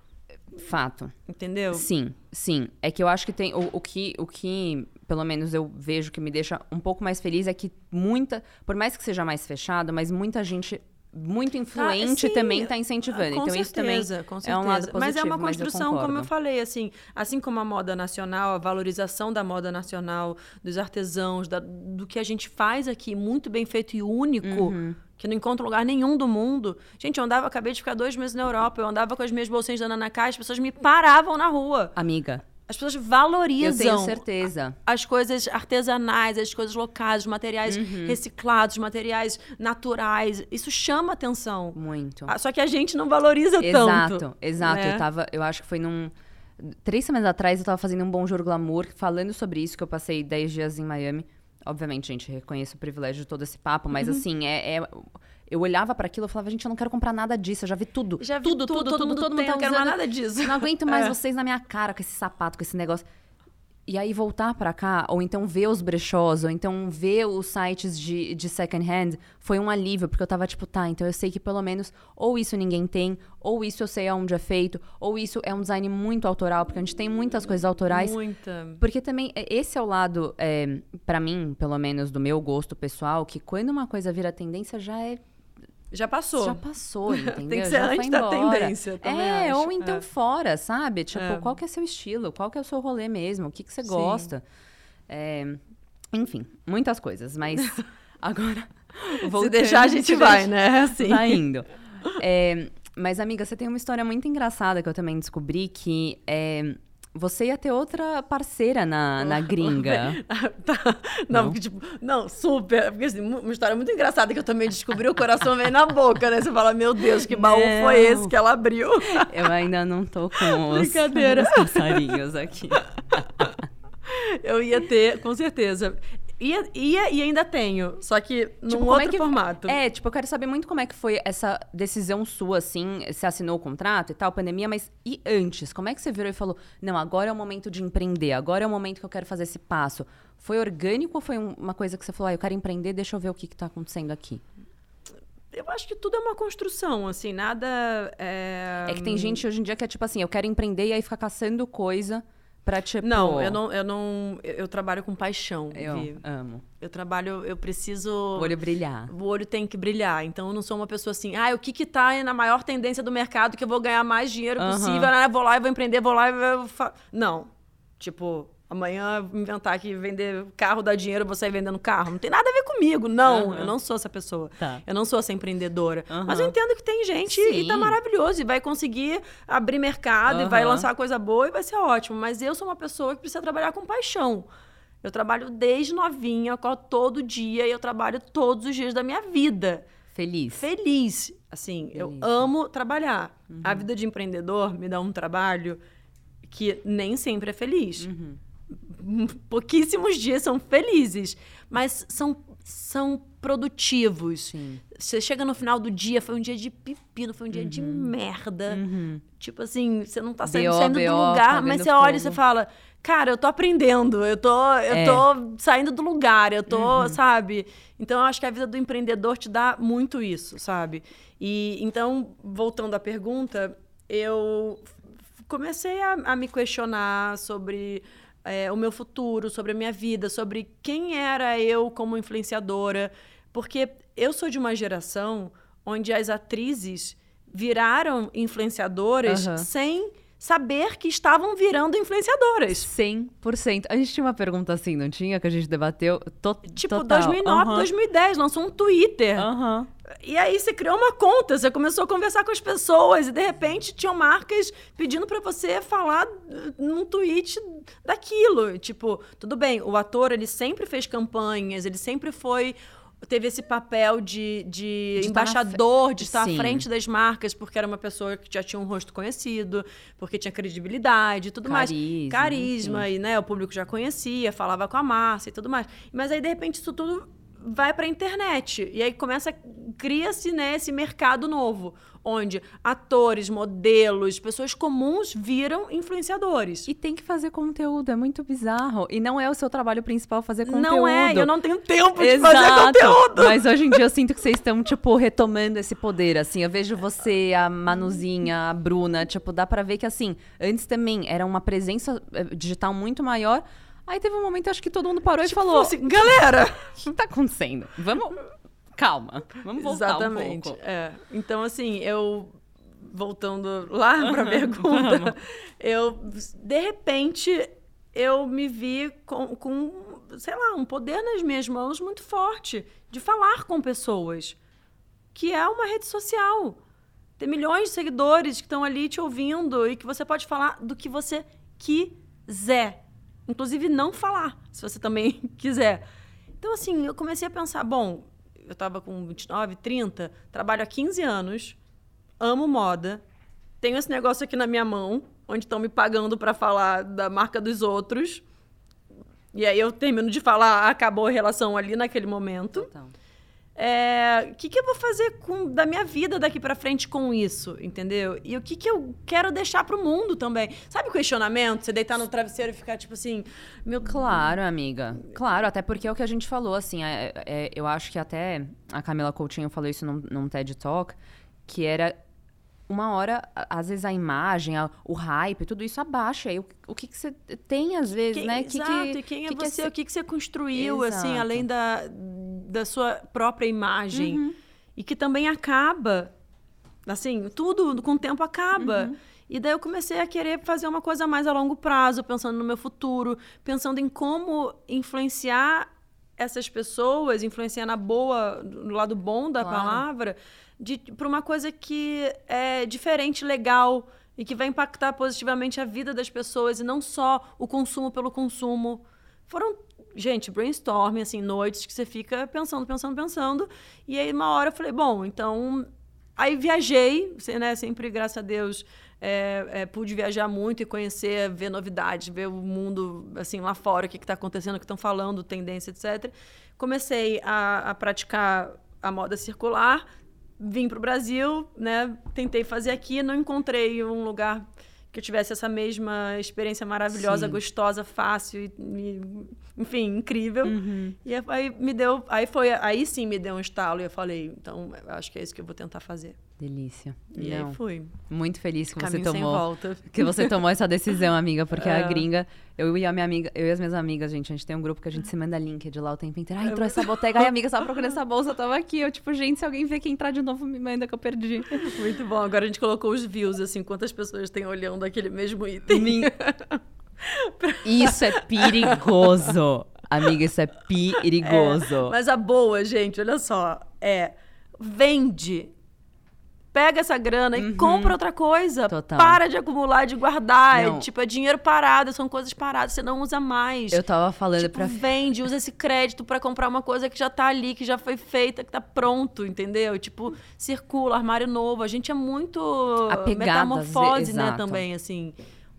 fato. Entendeu? Sim, sim. É que eu acho que tem. O, o que, o que, pelo menos, eu vejo que me deixa um pouco mais feliz é que muita. Por mais que seja mais fechado, mas muita gente. Muito influente sim, também está incentivando. Com então, isso também certeza, com é um lado certeza. positivo. Mas é uma eu construção, como eu falei, assim, assim como a moda nacional, a valorização da moda nacional, dos artesãos, da- do que a gente faz aqui, muito bem feito e único, Uhum. que não encontra lugar nenhum do mundo. Gente, eu andava, acabei de ficar dois meses na Europa, eu andava com as minhas bolsinhas da Ana Caixa, as pessoas me paravam na rua. Amiga, As pessoas eu valorizam tenho certeza. as coisas artesanais, as coisas locais, os materiais Uhum. reciclados, os materiais naturais. Isso chama atenção. Muito. Ah, Só que a gente não valoriza Exato, tanto. exato. né? Eu tava, eu acho que foi num. Três semanas atrás eu tava fazendo um Bonjour Glamour, falando sobre isso, que eu passei 10 dias em Miami. Obviamente, gente, reconheço o privilégio de todo esse papo, mas Uhum. assim, é. é- eu olhava pra aquilo e falava, gente, eu não quero comprar nada disso, eu já vi tudo. Já vi tudo, tudo, tudo, todo tudo, mundo todo mundo tá não quero mais nada disso. Não aguento mais É. vocês na minha cara com esse sapato, com esse negócio. E aí voltar pra cá, ou então ver os brechós, ou então ver os sites de, de second hand, foi um alívio, porque eu tava tipo, tá, então eu sei que pelo menos ou isso ninguém tem, ou isso eu sei aonde é feito, ou isso é um design muito autoral, porque a gente tem muitas coisas autorais. Muita. Porque também, é, esse é o lado, é, para mim, pelo menos do meu gosto pessoal, que quando uma coisa vira tendência, já é Já passou. já passou, entendeu? que ser já antes da tendência, também É, acho. ou então É. fora, sabe? Tipo, É. qual que é seu estilo? Qual que é o seu rolê mesmo? O que, que você Sim. gosta? É, enfim, muitas coisas, mas agora... Se deixar, a gente vai, né? Assim. Vai indo. É, mas, amiga, você tem uma história muito engraçada que eu também descobri que é, você ia ter outra parceira na, na gringa. tá. Não, não? Porque, tipo, não, super. Porque, assim, uma história muito engraçada que eu também descobri, o coração veio na boca, né? Você fala, meu Deus, que baú não. foi esse que ela abriu? Eu ainda não tô com os, os passarinhos aqui. eu ia ter, com certeza. Ia, ia e ainda tenho, só que num tipo, outro é que, formato. É, tipo, eu quero saber muito como é que foi essa decisão sua, assim, você assinou o contrato e tal, pandemia, mas e antes? Como é que você virou e falou, não, agora é o momento de empreender, agora é o momento que eu quero fazer esse passo? Foi orgânico ou foi uma coisa que você falou, ah, eu quero empreender, deixa eu ver o que, está acontecendo aqui? Eu acho que tudo é uma construção, assim, nada. É... é que tem gente hoje em dia que é tipo assim, eu quero empreender e aí fica caçando coisa Pra, tipo... Não, eu não, eu não. Eu trabalho com paixão. Eu Vi. amo. Eu trabalho, eu preciso. O olho brilhar. O olho tem que brilhar. Então eu não sou uma pessoa assim, ah, o que que tá na maior tendência do mercado que eu vou ganhar mais dinheiro possível, né? Vou lá e vou empreender, vou lá e vou. Não. Tipo, Amanhã inventar que vender carro dá dinheiro, você sair vendendo carro. Não tem nada a ver comigo. Não, uhum. eu não sou essa pessoa. Tá. Eu não sou essa empreendedora. Uhum. Mas eu entendo que tem gente Sim. e tá maravilhoso. E vai conseguir abrir mercado uhum. e vai lançar coisa boa e vai ser ótimo. Mas eu sou uma pessoa que precisa trabalhar com paixão. Eu trabalho desde novinha, todo dia, e eu trabalho todos os dias da minha vida. Feliz. Feliz. Assim, Feliz. eu amo trabalhar. A uhum. vida de empreendedor me dá um trabalho que nem sempre é feliz. Uhum pouquíssimos dias são felizes, mas são, são produtivos. Sim. Você chega no final do dia, foi um dia de pepino, foi um dia uhum. de merda. Uhum. Tipo assim, você não tá saindo, saindo do lugar, mas você olha e você fala, cara, eu tô aprendendo, eu tô, eu é. tô saindo do lugar, eu tô, uhum. sabe? Então eu acho que a vida do empreendedor te dá muito isso, sabe? E então, voltando à pergunta, eu comecei a, a me questionar sobre é, o meu futuro, sobre a minha vida, sobre quem era eu como influenciadora. Porque eu sou de uma geração onde as atrizes viraram influenciadoras uhum. sem saber que estavam virando influenciadoras. 100%. A gente tinha uma pergunta assim, não tinha? Que a gente debateu. To tipo, total. 2009, uhum. 2010, lançou um Twitter. Uhum. E aí você criou uma conta, você começou a conversar com as pessoas e de repente tinham marcas pedindo para você falar num tweet daquilo. Tipo, tudo bem, o ator ele sempre fez campanhas, ele sempre foi teve esse papel de, de, de embaixador, de estar Sim. à frente das marcas, porque era uma pessoa que já tinha um rosto conhecido, porque tinha credibilidade e tudo Carisma, mais. Carisma, e né, o público já conhecia, falava com a massa e tudo mais. Mas aí, de repente, isso tudo vai para a internet. E aí começa, cria-se né, esse mercado novo, onde atores, modelos, pessoas comuns viram influenciadores. E tem que fazer conteúdo, é muito bizarro. E não é o seu trabalho principal fazer conteúdo. Não é, eu não tenho tempo de Exato. fazer conteúdo. Mas hoje em dia eu sinto que vocês estão, tipo, retomando esse poder, assim. Eu vejo você, a Manuzinha, a Bruna, tipo, dá para ver que, assim, antes também era uma presença eh, digital muito maior, Aí teve um momento, acho que todo mundo parou tipo, e falou: assim, galera, o que tá acontecendo? Vamos. Calma, vamos voltar Exatamente. um pouco. É. Então, assim, eu. Voltando lá pra pergunta, eu. De repente, eu me vi com, com, sei lá, um poder nas minhas mãos muito forte de falar com pessoas. Que é uma rede social. Tem milhões de seguidores que estão ali te ouvindo e que você pode falar do que você quiser inclusive não falar, se você também quiser. Então, assim, eu comecei a pensar, bom, eu estava com 29, 30, trabalho há 15 anos, amo moda, tenho esse negócio aqui na minha mão, onde estão me pagando para falar da marca dos outros. E aí eu termino de falar, acabou a relação ali naquele momento. Então é, o que, que eu vou fazer com, da minha vida daqui para frente com isso, entendeu? E o que, que eu quero deixar pro mundo também. Sabe o questionamento? Você deitar no travesseiro e ficar tipo assim, meu. Claro, amiga. Claro, até porque é o que a gente falou, assim. É, é, eu acho que até a Camila Coutinho falou isso num, num TED Talk, que era uma hora, às vezes, a imagem, a, o hype, tudo isso abaixa. E o, o que, que você tem, às vezes, quem, né? Exato, que, que, e quem é que você, que é, o que, que você construiu, exato. assim, além da, da sua própria imagem. Uhum. E que também acaba. Assim, tudo com o tempo acaba. Uhum. E daí eu comecei a querer fazer uma coisa mais a longo prazo, pensando no meu futuro, pensando em como influenciar essas pessoas, influenciar na boa, no lado bom da claro. palavra, para uma coisa que é diferente, legal, e que vai impactar positivamente a vida das pessoas e não só o consumo pelo consumo. Foram, gente, brainstorming, assim, noites que você fica pensando, pensando, pensando. E aí, uma hora eu falei, bom, então. Aí viajei, né? Sempre, graças a Deus, é, é, pude viajar muito e conhecer, ver novidades, ver o mundo assim lá fora, o que está acontecendo, o que estão falando, tendência, etc. Comecei a, a praticar a moda circular, vim para o Brasil, né? Tentei fazer aqui, não encontrei um lugar que eu tivesse essa mesma experiência maravilhosa, Sim. gostosa, fácil e, e, enfim, incrível. Uhum. E aí me deu, aí foi, aí sim me deu um estalo e eu falei, então acho que é isso que eu vou tentar fazer. Delícia. E Não. aí fui. Muito feliz que Caminho você tomou. Que você tomou essa decisão, amiga, porque é. a gringa, eu e a minha amiga, eu e as minhas amigas, gente, a gente tem um grupo que a gente se manda link de lá o tempo inteiro. Ai, entrou essa botega, ai, amiga, estava procurando essa bolsa, tava aqui. Eu, tipo, gente, se alguém ver que entrar de novo, me manda que eu perdi. Muito bom. Agora a gente colocou os views, assim, quantas pessoas têm olhando aquele mesmo item. Isso é perigoso. Amiga, isso é perigoso. É, mas a boa, gente, olha só, é vende pega essa grana uhum. e compra outra coisa. Total. Para de acumular, de guardar. É, tipo, é dinheiro parado, são coisas paradas, você não usa mais. Eu tava falando tipo, pra. Vende, usa esse crédito para comprar uma coisa que já tá ali, que já foi feita, que tá pronto, entendeu? Tipo, circula, armário novo. A gente é muito Apegada, metamorfose, né, também, assim.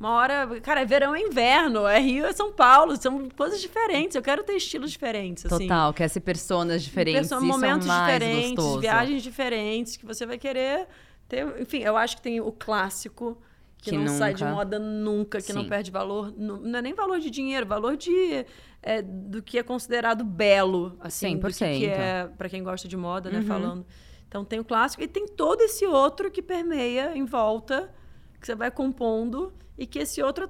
Uma hora, cara, é verão é inverno, é Rio é São Paulo, são coisas diferentes. Eu quero ter estilos diferentes. Assim. Total, quer ser personas diferentes. Person momentos é diferentes, gostoso. viagens diferentes, que você vai querer ter. Enfim, eu acho que tem o clássico, que, que não nunca... sai de moda nunca, que Sim. não perde valor. Não, não, é nem valor de dinheiro, valor de. É, do que é considerado belo, assim, 100%. do que, que é, para quem gosta de moda, né, uhum. falando. Então tem o clássico e tem todo esse outro que permeia em volta, que você vai compondo e que esse outro,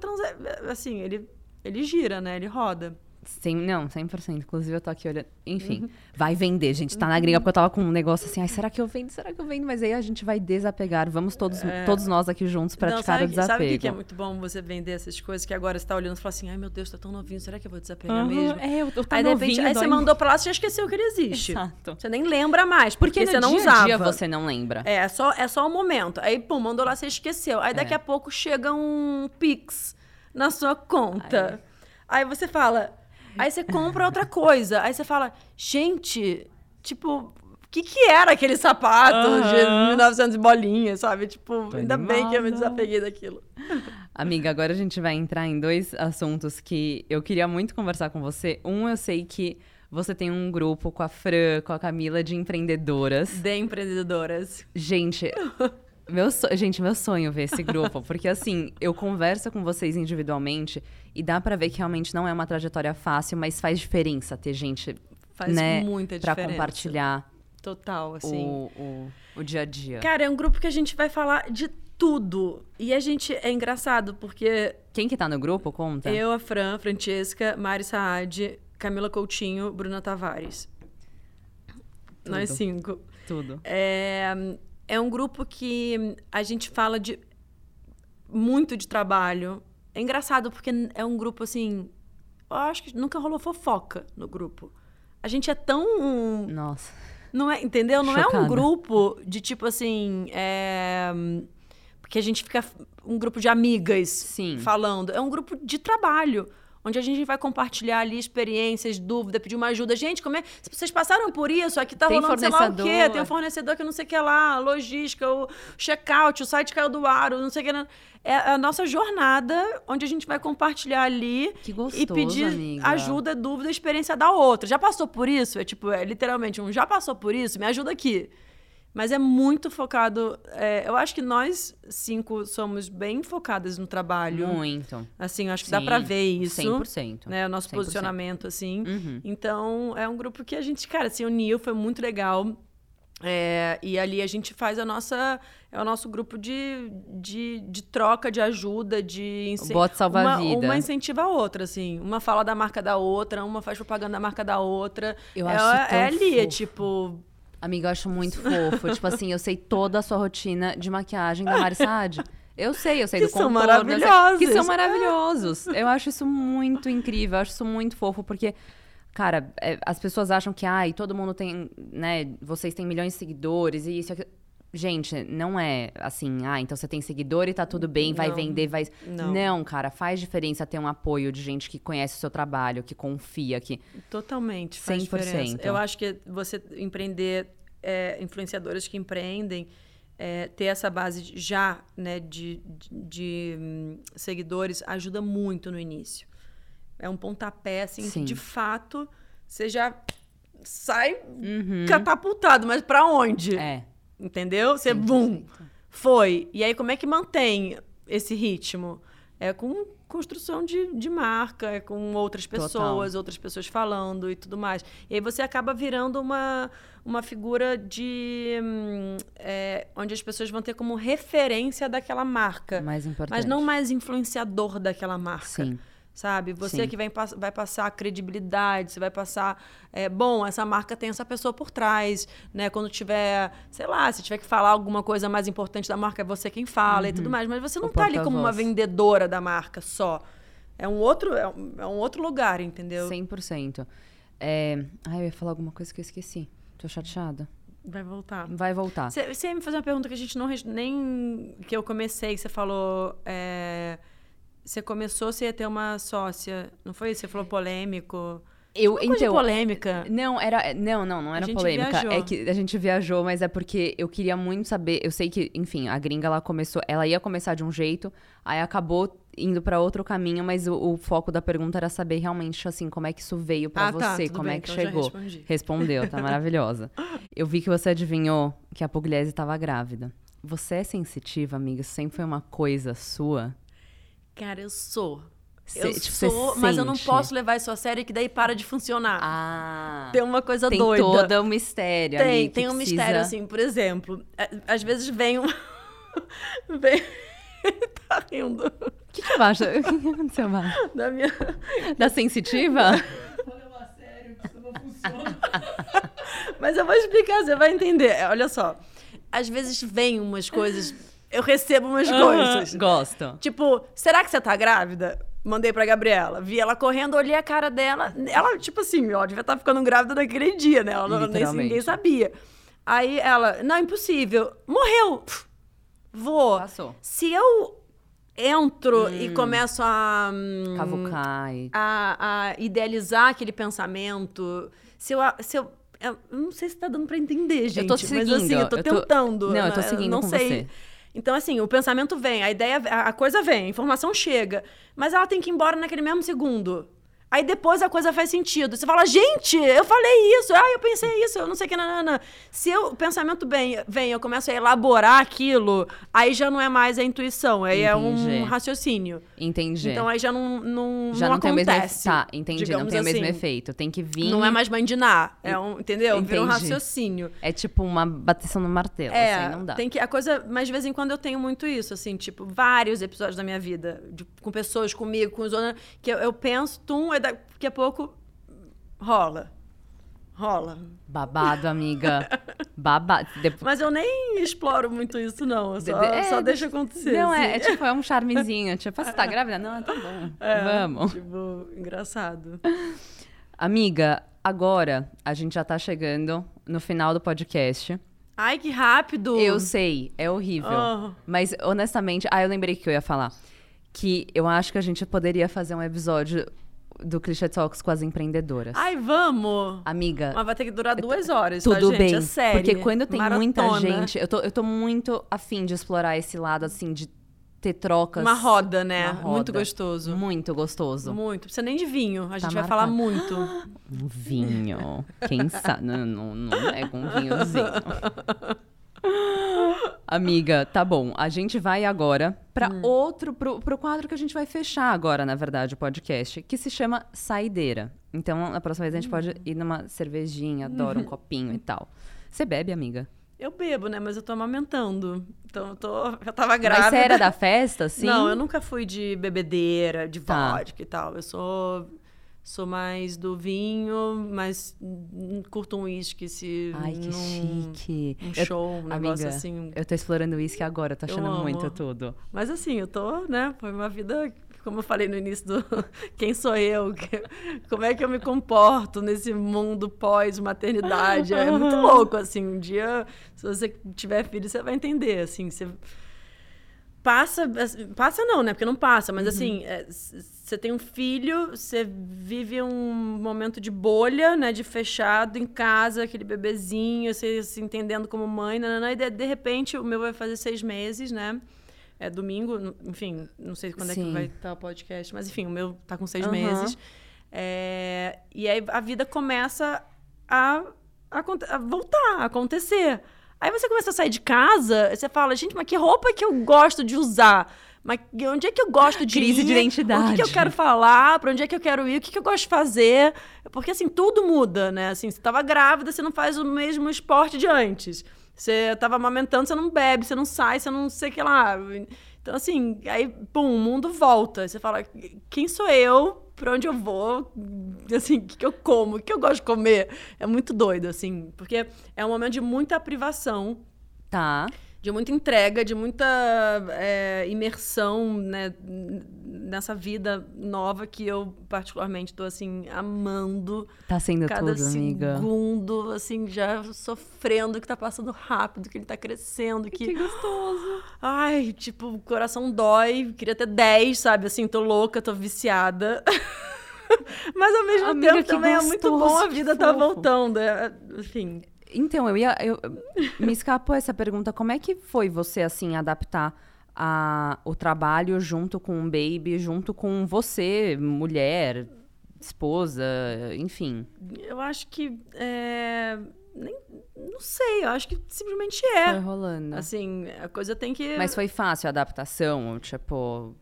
assim, ele, ele gira, né? Ele roda. Sim, não, 100%. Inclusive, eu tô aqui olhando. Enfim, uhum. vai vender, gente. Tá na gringa porque eu tava com um negócio assim, ai, será que eu vendo? Será que eu vendo? Mas aí a gente vai desapegar. Vamos todos, é... todos nós aqui juntos praticar não, sabe, o desapego. Sabe o que é muito bom você vender essas coisas que agora você tá olhando e fala assim, ai meu Deus, tá tão novinho, será que eu vou desapegar uhum, mesmo? É, eu tô aí, novinho, repente, aí você mandou pra lá, você já esqueceu que ele existe. Exato. Você nem lembra mais, porque, porque você não dia usava. Dia você não lembra. É, é só, é só um momento. Aí, pum, mandou lá, você esqueceu. Aí daqui é. a pouco chega um Pix na sua conta. Aí, aí você fala Aí você compra outra coisa. Aí você fala, gente, tipo, o que, que era aquele sapato uhum. de 1900 bolinhas, sabe? Tipo, Tô ainda animada. bem que eu me desapeguei daquilo. Amiga, agora a gente vai entrar em dois assuntos que eu queria muito conversar com você. Um, eu sei que você tem um grupo com a Fran, com a Camila de empreendedoras. De empreendedoras. Gente, Meu so... Gente, meu sonho ver esse grupo, porque assim, eu converso com vocês individualmente e dá para ver que realmente não é uma trajetória fácil, mas faz diferença ter gente, faz né, muita diferença. Pra compartilhar total, assim. O, o, o dia a dia. Cara, é um grupo que a gente vai falar de tudo. E a gente é engraçado porque quem que tá no grupo? Conta. Eu, a Fran, Francesca, Mari Saad, Camila Coutinho, Bruna Tavares. Tudo. Nós cinco. Tudo. É, é um grupo que a gente fala de muito de trabalho. É engraçado porque é um grupo assim. Eu acho que nunca rolou fofoca no grupo. A gente é tão. Nossa. Não é, entendeu? Não Chocada. é um grupo de tipo assim. É, porque a gente fica um grupo de amigas Sim. falando. É um grupo de trabalho onde a gente vai compartilhar ali experiências, dúvidas, pedir uma ajuda. Gente, como é? Vocês passaram por isso? Aqui tá Tem rolando sei lá o quê? Tem um fornecedor que não sei o que lá, logística, o checkout, o site caiu do ar, não sei o que. É a nossa jornada onde a gente vai compartilhar ali gostoso, e pedir amiga. ajuda, dúvida, experiência da outra. Já passou por isso? É tipo, é literalmente um já passou por isso? Me ajuda aqui. Mas é muito focado. É, eu acho que nós cinco somos bem focadas no trabalho. Muito. Assim, acho que Sim, dá pra ver isso. 100%. Né, o nosso 100%. posicionamento, assim. Uhum. Então, é um grupo que a gente, cara, se uniu, foi muito legal. É, e ali a gente faz a nossa. É o nosso grupo de, de, de troca, de ajuda, de incentivo. salva uma, vida. Uma incentiva a outra, assim. Uma fala da marca da outra, uma faz propaganda da marca da outra. Eu é, acho é, é ali, fofo. é tipo Amiga, eu acho muito fofo. tipo assim, eu sei toda a sua rotina de maquiagem da Mari Saad. Eu sei, eu sei que do contorno. São maravilhosos. que são maravilhosos. Eu acho isso muito incrível, eu acho isso muito fofo, porque, cara, é, as pessoas acham que, ai, todo mundo tem, né, vocês têm milhões de seguidores e isso aqui. Gente, não é assim, ah, então você tem seguidor e tá tudo bem, vai Não. vender, vai. Não. cara, faz diferença ter um apoio de gente que conhece o seu trabalho, que confia, que. Totalmente, faz 100%. diferença. Eu acho que você empreender, é, influenciadores que empreendem, é, ter essa base já né, de, de, de, hum, seguidores ajuda muito no início. É um pontapé, assim, Sim. que de fato você já sai Uhum. catapultado, mas pra onde? É. Entendeu? Você, bum, foi. E aí, como é que mantém esse ritmo? É com construção de, de marca, é com outras Total. pessoas, outras pessoas falando e tudo mais. E aí você acaba virando uma, uma figura de. hum, é, onde as pessoas vão ter como referência daquela marca. Mais importante. Mas não mais influenciador daquela marca. Sim. Sabe? Você Sim. que vai, vai passar credibilidade, você vai passar. é, bom, essa marca tem essa pessoa por trás, né? Quando tiver, sei lá, se tiver que falar alguma coisa mais importante da marca, é você quem fala e tudo mais. Mas você não Uhum. O tá ali como uma vendedora da marca só. É um outro, é um, é um outro lugar, entendeu? 100%. É... Ai, eu ia falar alguma coisa que eu esqueci. Tô chateada. Vai voltar. Vai voltar. Você ia me fazer uma pergunta que a gente não. Nem que eu comecei, que você falou. é, você começou, você ia ter uma sócia. Não foi isso? Você falou polêmico. Eu, então, polêmica. Não, era. Não, não, não era polêmica. viajou. É que a gente viajou, mas é porque eu queria muito saber. Eu sei que, enfim, a gringa ela começou. Ela ia começar de um jeito, aí acabou indo pra outro caminho, mas o, o foco da pergunta era saber realmente, assim, como é que isso veio pra Ah, tá, você, tudo como bem, é que então chegou. respondi. Respondeu, tá maravilhosa. Eu vi que você adivinhou que a Pugliese estava grávida. Você é sensitiva, amiga? Isso sempre foi uma coisa sua? Cara, eu sou. Cê- eu tipo, sou, mas eu não sente? posso levar isso a sério que daí para de funcionar. Ah. tem uma coisa tem doida. todo um mistério tem, ali. tem um precisa- mistério assim, por exemplo, às vezes vem um vem tá rindo O que, que eu acho? O que aconteceu, Mar? da minha Da sensitiva? Mas eu vou explicar, você vai entender. É, Olha só. Às vezes vem umas coisas, eu recebo umas coisas. Gosto. Tipo, será que você tá grávida? Mandei pra Gabriela. Vi ela correndo, olhei a cara dela. Ela, tipo assim, ó, devia estar ficando grávida naquele dia, né? Ela não, nem, ninguém sabia. Aí ela, não, impossível. Morreu. Pff, Vou. Passou. Se eu entro e começo a. hum, Cavucar a, a idealizar aquele pensamento. Se eu, se eu, eu não sei se tá dando pra entender, gente. tô Mas seguindo, assim, eu tô eu tô- tentando. Não, eu tô né? seguindo não com sei. você. Então, assim, o pensamento vem, a ideia, a coisa vem, a informação chega, mas ela tem que ir embora naquele mesmo segundo. Aí depois a coisa faz sentido. Você fala, gente, eu falei isso, ah, eu pensei isso, eu não sei o que, nanana. Se eu- o pensamento vem, vem, eu começo a elaborar aquilo, aí já não é mais a intuição, aí é Entendi. um raciocínio. Entendi. Então aí já não, não, Já não, não, tem o mesmo acontece. efeito. Tá, entendi. Não tem o mesmo assim. efeito. Tem que vir. Não é mais mandinar, é um, entendeu? Vira um Entendi. raciocínio. É tipo uma bateção no martelo, É, assim, não dá. tem que a coisa, mas de vez em quando eu tenho muito isso, assim, tipo, vários episódios da minha vida, de- com pessoas comigo, com os outros, que eu, eu penso, tum, daqui a pouco rola. Rola. Babado, amiga. Babado. Depois... Mas eu nem exploro muito isso, não. Eu só, É, só deixa acontecer. Não, é, é assim. tipo, é um charmezinho. Tipo, você tá grávida? Não, tá bom. É, Vamos. Tipo, engraçado. Amiga, agora a gente já tá chegando no final do podcast. Ai, que rápido! Eu sei, é horrível. Oh. Mas, honestamente, ah, eu lembrei que eu ia falar. Que eu acho que a gente poderia fazer um episódio do Clichê Talks com as empreendedoras. Ai, vamos! Amiga, Mas vai ter que durar duas horas, tá, tudo gente? bem. É sério. Porque quando tem muita Maratona. gente, eu tô, eu tô muito afim de explorar esse lado, assim, de ter trocas. Uma roda, né? Uma Muito roda. gostoso. Muito gostoso. Muito. Precisa nem de vinho. A gente vai marcado. falar muito. Um vinho. Quem sabe? Não, não, não é com um vinhozinho. Amiga, tá bom. A gente vai agora para Hum. outro, pro, pro quadro que a gente vai fechar agora, na verdade, o podcast, que se chama Saideira. Então, na próxima vez a gente pode Hum. ir numa cervejinha, adoro um copinho e tal. Você bebe, amiga? Eu bebo, né? Mas eu tô amamentando. Então eu tô. Eu tava grávida. Mas você era da festa, sim? Não, eu nunca fui de bebedeira, de Tá. vodka e tal. Eu sou. Sou mais do vinho, mas curto um uísque se. Ai, que num- chique. Um Eu- show, um negócio amiga, assim. Eu tô explorando uísque agora, tô Eu achando amo. muito tudo. Mas assim, eu tô, né? Foi uma vida como eu falei no início do quem sou eu, como é que eu me comporto nesse mundo pós-maternidade. É muito louco, assim. Um dia, se você tiver filho, você vai entender, assim. Você passa, passa não, né? Porque não passa, mas uhum. assim, é, você tem um filho, você vive um momento de bolha, né? De fechado em casa, aquele bebezinho, você se entendendo como mãe, nanana, e de, de repente o meu vai fazer seis meses, né? É domingo, enfim, não sei quando Sim. é que vai estar o podcast, mas enfim, o meu tá com seis uhum. meses. É, e aí a vida começa a, a, a, voltar, a acontecer. Aí você começa a sair de casa, você fala, gente, mas que roupa que eu gosto de usar? Mas onde é que eu gosto de Crise ir? de identidade. O que, que, eu quero falar? Para onde é que eu quero ir? O que, que eu gosto de fazer? Porque, assim, tudo muda, né? Assim, você estava grávida, você não faz o mesmo esporte de antes. Você estava amamentando, você não bebe, você não sai, você não sei o que lá. Então, assim, aí, pum, o mundo volta. Você fala, quem sou eu? Pra onde eu vou? Assim, o que, que eu como? O que eu gosto de comer? É muito doido, assim. Porque é um momento de muita privação. Tá de muita entrega, de muita é, imersão né, nessa vida nova que eu particularmente estou assim amando. Tá sendo cada tudo, amiga. segundo, assim, já sofrendo que tá passando rápido, que ele tá crescendo, que Que gostoso. Ai, tipo, o coração dói, queria ter 10, sabe? Assim, tô louca, tô viciada. Mas ao mesmo Amiga, tempo também gostoso, é muito bom a vida tá voltando. É, enfim, então, eu ia. Eu, me escapou essa pergunta. Como é que foi você, assim, adaptar a, o trabalho junto com o baby, junto com você, mulher, esposa, enfim? Eu acho que. É, nem, não sei, eu acho que simplesmente é. Foi rolando. Assim, a coisa tem que. Mas foi fácil a adaptação? Tipo,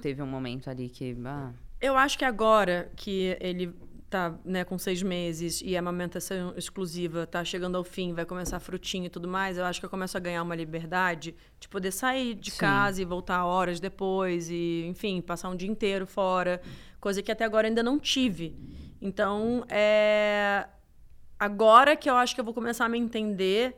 teve um momento ali que. Ah. Eu acho que agora que ele tá né, com seis meses e a amamentação exclusiva tá chegando ao fim, vai começar frutinho e tudo mais, eu acho que eu começo a ganhar uma liberdade de poder sair de Sim. casa e voltar horas depois e, enfim, passar um dia inteiro fora, coisa que até agora ainda não tive. Então, é agora que eu acho que eu vou começar a me entender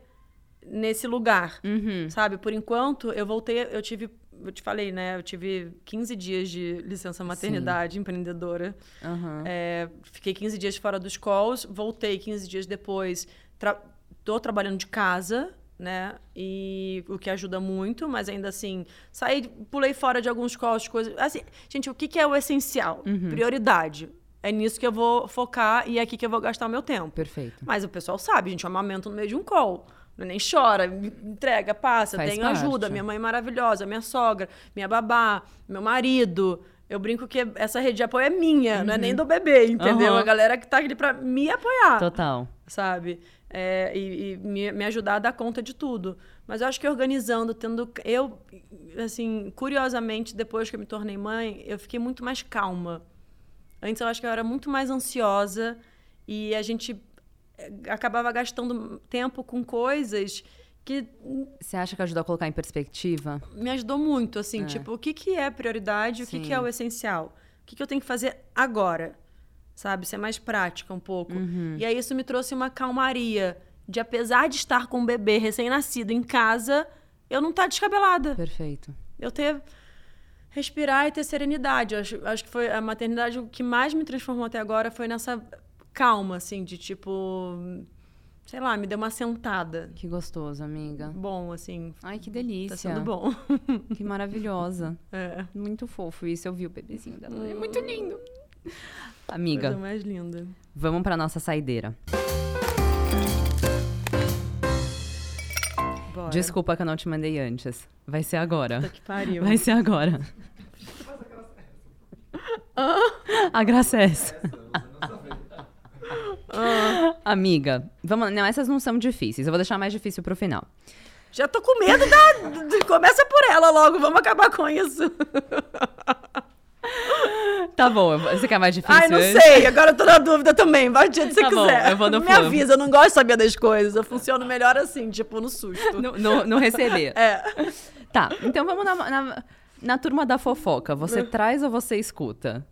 nesse lugar, uhum. sabe? Por enquanto, eu voltei, eu tive eu te falei, né? Eu tive 15 dias de licença maternidade Sim. empreendedora. Uhum. É, fiquei 15 dias fora dos calls, voltei 15 dias depois. Tra tô trabalhando de casa, né? E o que ajuda muito, mas ainda assim, saí, pulei fora de alguns calls, coisas. Assim, gente, o que, que é o essencial? Uhum. Prioridade. É nisso que eu vou focar e é aqui que eu vou gastar o meu tempo. Perfeito. Mas o pessoal sabe, gente, eu amamento no meio de um call nem chora, entrega, passa, Faz tenho parte. ajuda. Minha mãe é maravilhosa, minha sogra, minha babá, meu marido. Eu brinco que essa rede de apoio é minha, uhum. não é nem do bebê, entendeu? Uhum. A galera que tá ali pra me apoiar. Total. Sabe? É, e, e me, me, ajudar a dar conta de tudo. Mas eu acho que organizando, tendo. Eu, assim, curiosamente, depois que eu me tornei mãe, eu fiquei muito mais calma. Antes eu acho que eu era muito mais ansiosa e a gente acabava gastando tempo com coisas que você acha que ajudou a colocar em perspectiva? Me ajudou muito, assim, é. tipo, o que, que é prioridade, Sim. o que, que é o essencial? O que, que eu tenho que fazer agora? Sabe? Ser mais prática um pouco. Uhum. E aí isso me trouxe uma calmaria de, apesar de estar com um bebê recém-nascido em casa, eu não estar tá descabelada. Perfeito. Eu ter respirar e ter serenidade. Eu acho, acho que foi a maternidade o que mais me transformou até agora foi nessa calma, assim, de tipo. Sei lá, me deu uma sentada. Que gostoso, amiga. Bom, assim. Ai, que delícia. Tá sendo bom. Que maravilhosa. É. Muito fofo isso. Eu vi o bebezinho dela. Hum. É muito lindo. Amiga. Coisa mais linda. Vamos pra nossa saideira. Bora. Desculpa que eu não te mandei antes. Vai ser agora. Puta que pariu. Vai ser agora. A graça é essa. Ah. Amiga, vamos. Não, essas não são difíceis. Eu vou deixar mais difícil pro final. Já tô com medo da. Começa por ela logo, vamos acabar com isso. Tá bom, você quer mais difícil? Ai, não sei, agora eu tô na dúvida também. Vai de onde você tá quiser. Bom, eu vou no Me avisa, eu não gosto de saber das coisas. Eu funciono melhor assim, tipo, no susto. No, no, no receber. É. Tá, então vamos na, na, na turma da fofoca. Você traz ou você escuta?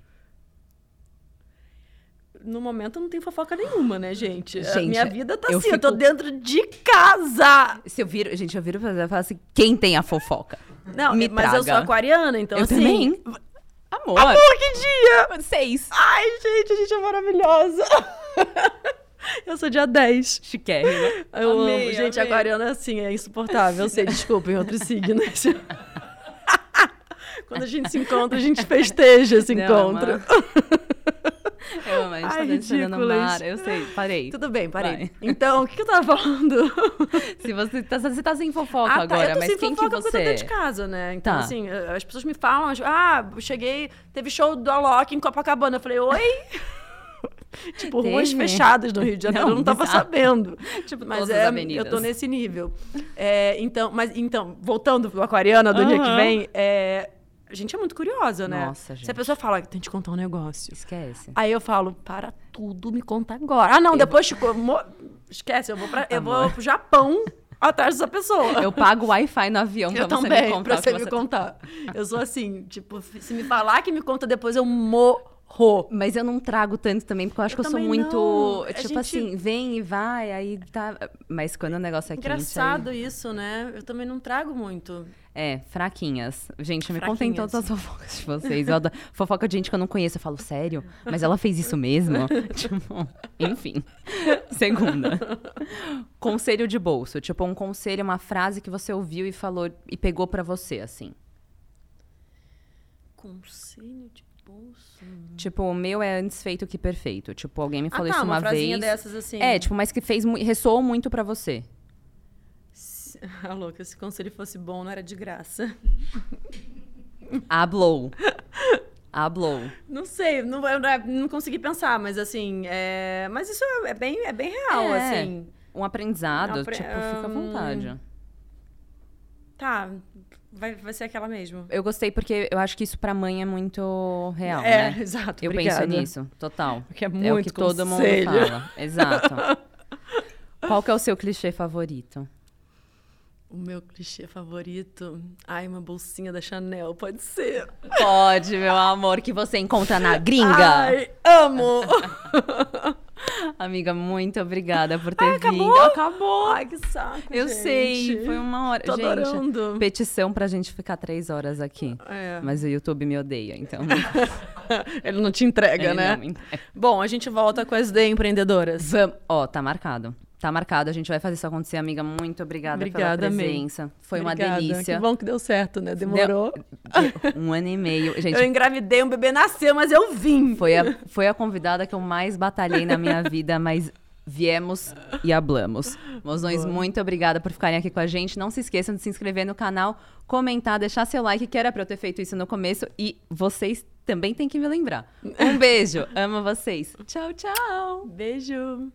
No momento não tem fofoca nenhuma, né, gente? gente a minha vida tá eu assim, fico... eu tô dentro de casa. Se eu viro, gente, eu viro e falo assim, quem tem a fofoca? Não, Me mas traga. eu sou aquariana, então eu assim. Também. Amor. Amor, que dia! Seis. Ai, gente, a gente é maravilhosa. Eu sou dia 10. Chiquérrima. Eu Amei, amo. Gente, amei. aquariana é assim, é insuportável. Eu sei, desculpem, outros signos. Quando a gente se encontra, a gente festeja esse Não, encontro. Eu amo, a gente Ai, tá dançando no mar. Eu sei, parei. Tudo bem, parei. Vai. Então, o que, que eu tava falando? Se você tá, você tá sem fofoca Ah, tá, agora, mas sem quem que fofoca porque eu tô você dentro de é? casa, né? Então, Tá. assim, as pessoas me falam, ah, eu cheguei, teve show do Alok em Copacabana. Eu falei, oi? tipo, ruas Teve? fechadas no Rio de Janeiro, Não, eu não tava bizarro. sabendo. Tipo, Mas é, eu tô nesse nível. É, então, mas então, voltando pro Aquariana do dia que vem, é, a gente é muito curiosa, né? Nossa, Se a gente. pessoa fala tem que te contar um negócio. Esquece. Aí eu falo, para tudo, me conta agora. Ah, não, depois te mo- esquece, eu vou, pra, eu vou pro Japão atrás dessa pessoa. Eu pago Wi-Fi no avião pra Eu você também, me contar pra que você me você- contar. Eu sou assim, tipo, se me falar que me conta depois, eu morro. Mas eu não trago tanto também, porque eu acho Eu que eu sou muito. não. Tipo gente- assim, vem e vai, aí tá. Mas quando o negócio é Engraçado quente. isso, né? Eu também não trago muito. É, fraquinhas. Gente, me contem todas as fofocas de vocês. Eu adoro- Fofoca de gente que eu não conheço. Eu falo, sério? Mas ela fez isso mesmo? tipo, enfim. Segunda. Conselho de bolso. Tipo, um conselho, uma frase que você ouviu e falou e pegou pra você, assim. Conselho de bolsa. Tipo, o meu é antes feito que perfeito. Tipo, alguém me falou ah, tá, isso uma, frasinha vez. dessas assim. É, tipo, mas que fez ressoou muito pra você. Ah, louca, se o conselho fosse bom, não era de graça. Hablou. Hablou. Não sei, não, eu não, consegui pensar, mas assim, é... mas isso é bem, é bem real, É. assim. Um aprendizado, Apre- tipo, fica à vontade. Tá, vai, vai ser aquela mesmo. Eu gostei porque eu acho que isso pra mãe é muito real, é, né? exato. Eu obrigada. penso nisso, total. Porque é é o muito que todo mundo conselho. fala. Exato. Qual que é o seu clichê favorito? O meu clichê favorito. Ai, uma bolsinha da Chanel, pode ser. Pode, meu amor, que você encontra na gringa. Ai, amo! Amiga, muito obrigada por ter Ai, vindo. acabou? Acabou. Ai, que saco. Eu gente. sei, foi uma hora. Tô gente, adorando. petição pra gente ficar três horas aqui. É. Mas o YouTube me odeia, então. Ele não te entrega, ele né? Bom, a gente volta com as D empreendedoras. Vamos. Ó, tá marcado. Tá marcado, a gente vai fazer isso acontecer, amiga. Muito obrigada, Obrigada, pela amei. presença. Foi Obrigada. uma delícia. Que bom que deu certo, né? Demorou. Deu um ano e meio. Gente, Eu engravidei, um bebê nasceu, mas eu vim. foi a, foi a convidada que eu mais batalhei na minha vida, mas viemos e hablamos. Mozões, muito obrigada por ficarem aqui com a gente. Não se esqueçam de se inscrever no canal, comentar, deixar seu like, que era pra eu ter feito isso no começo. E vocês também têm que me lembrar. Um beijo, amo vocês. Tchau, tchau. Beijo.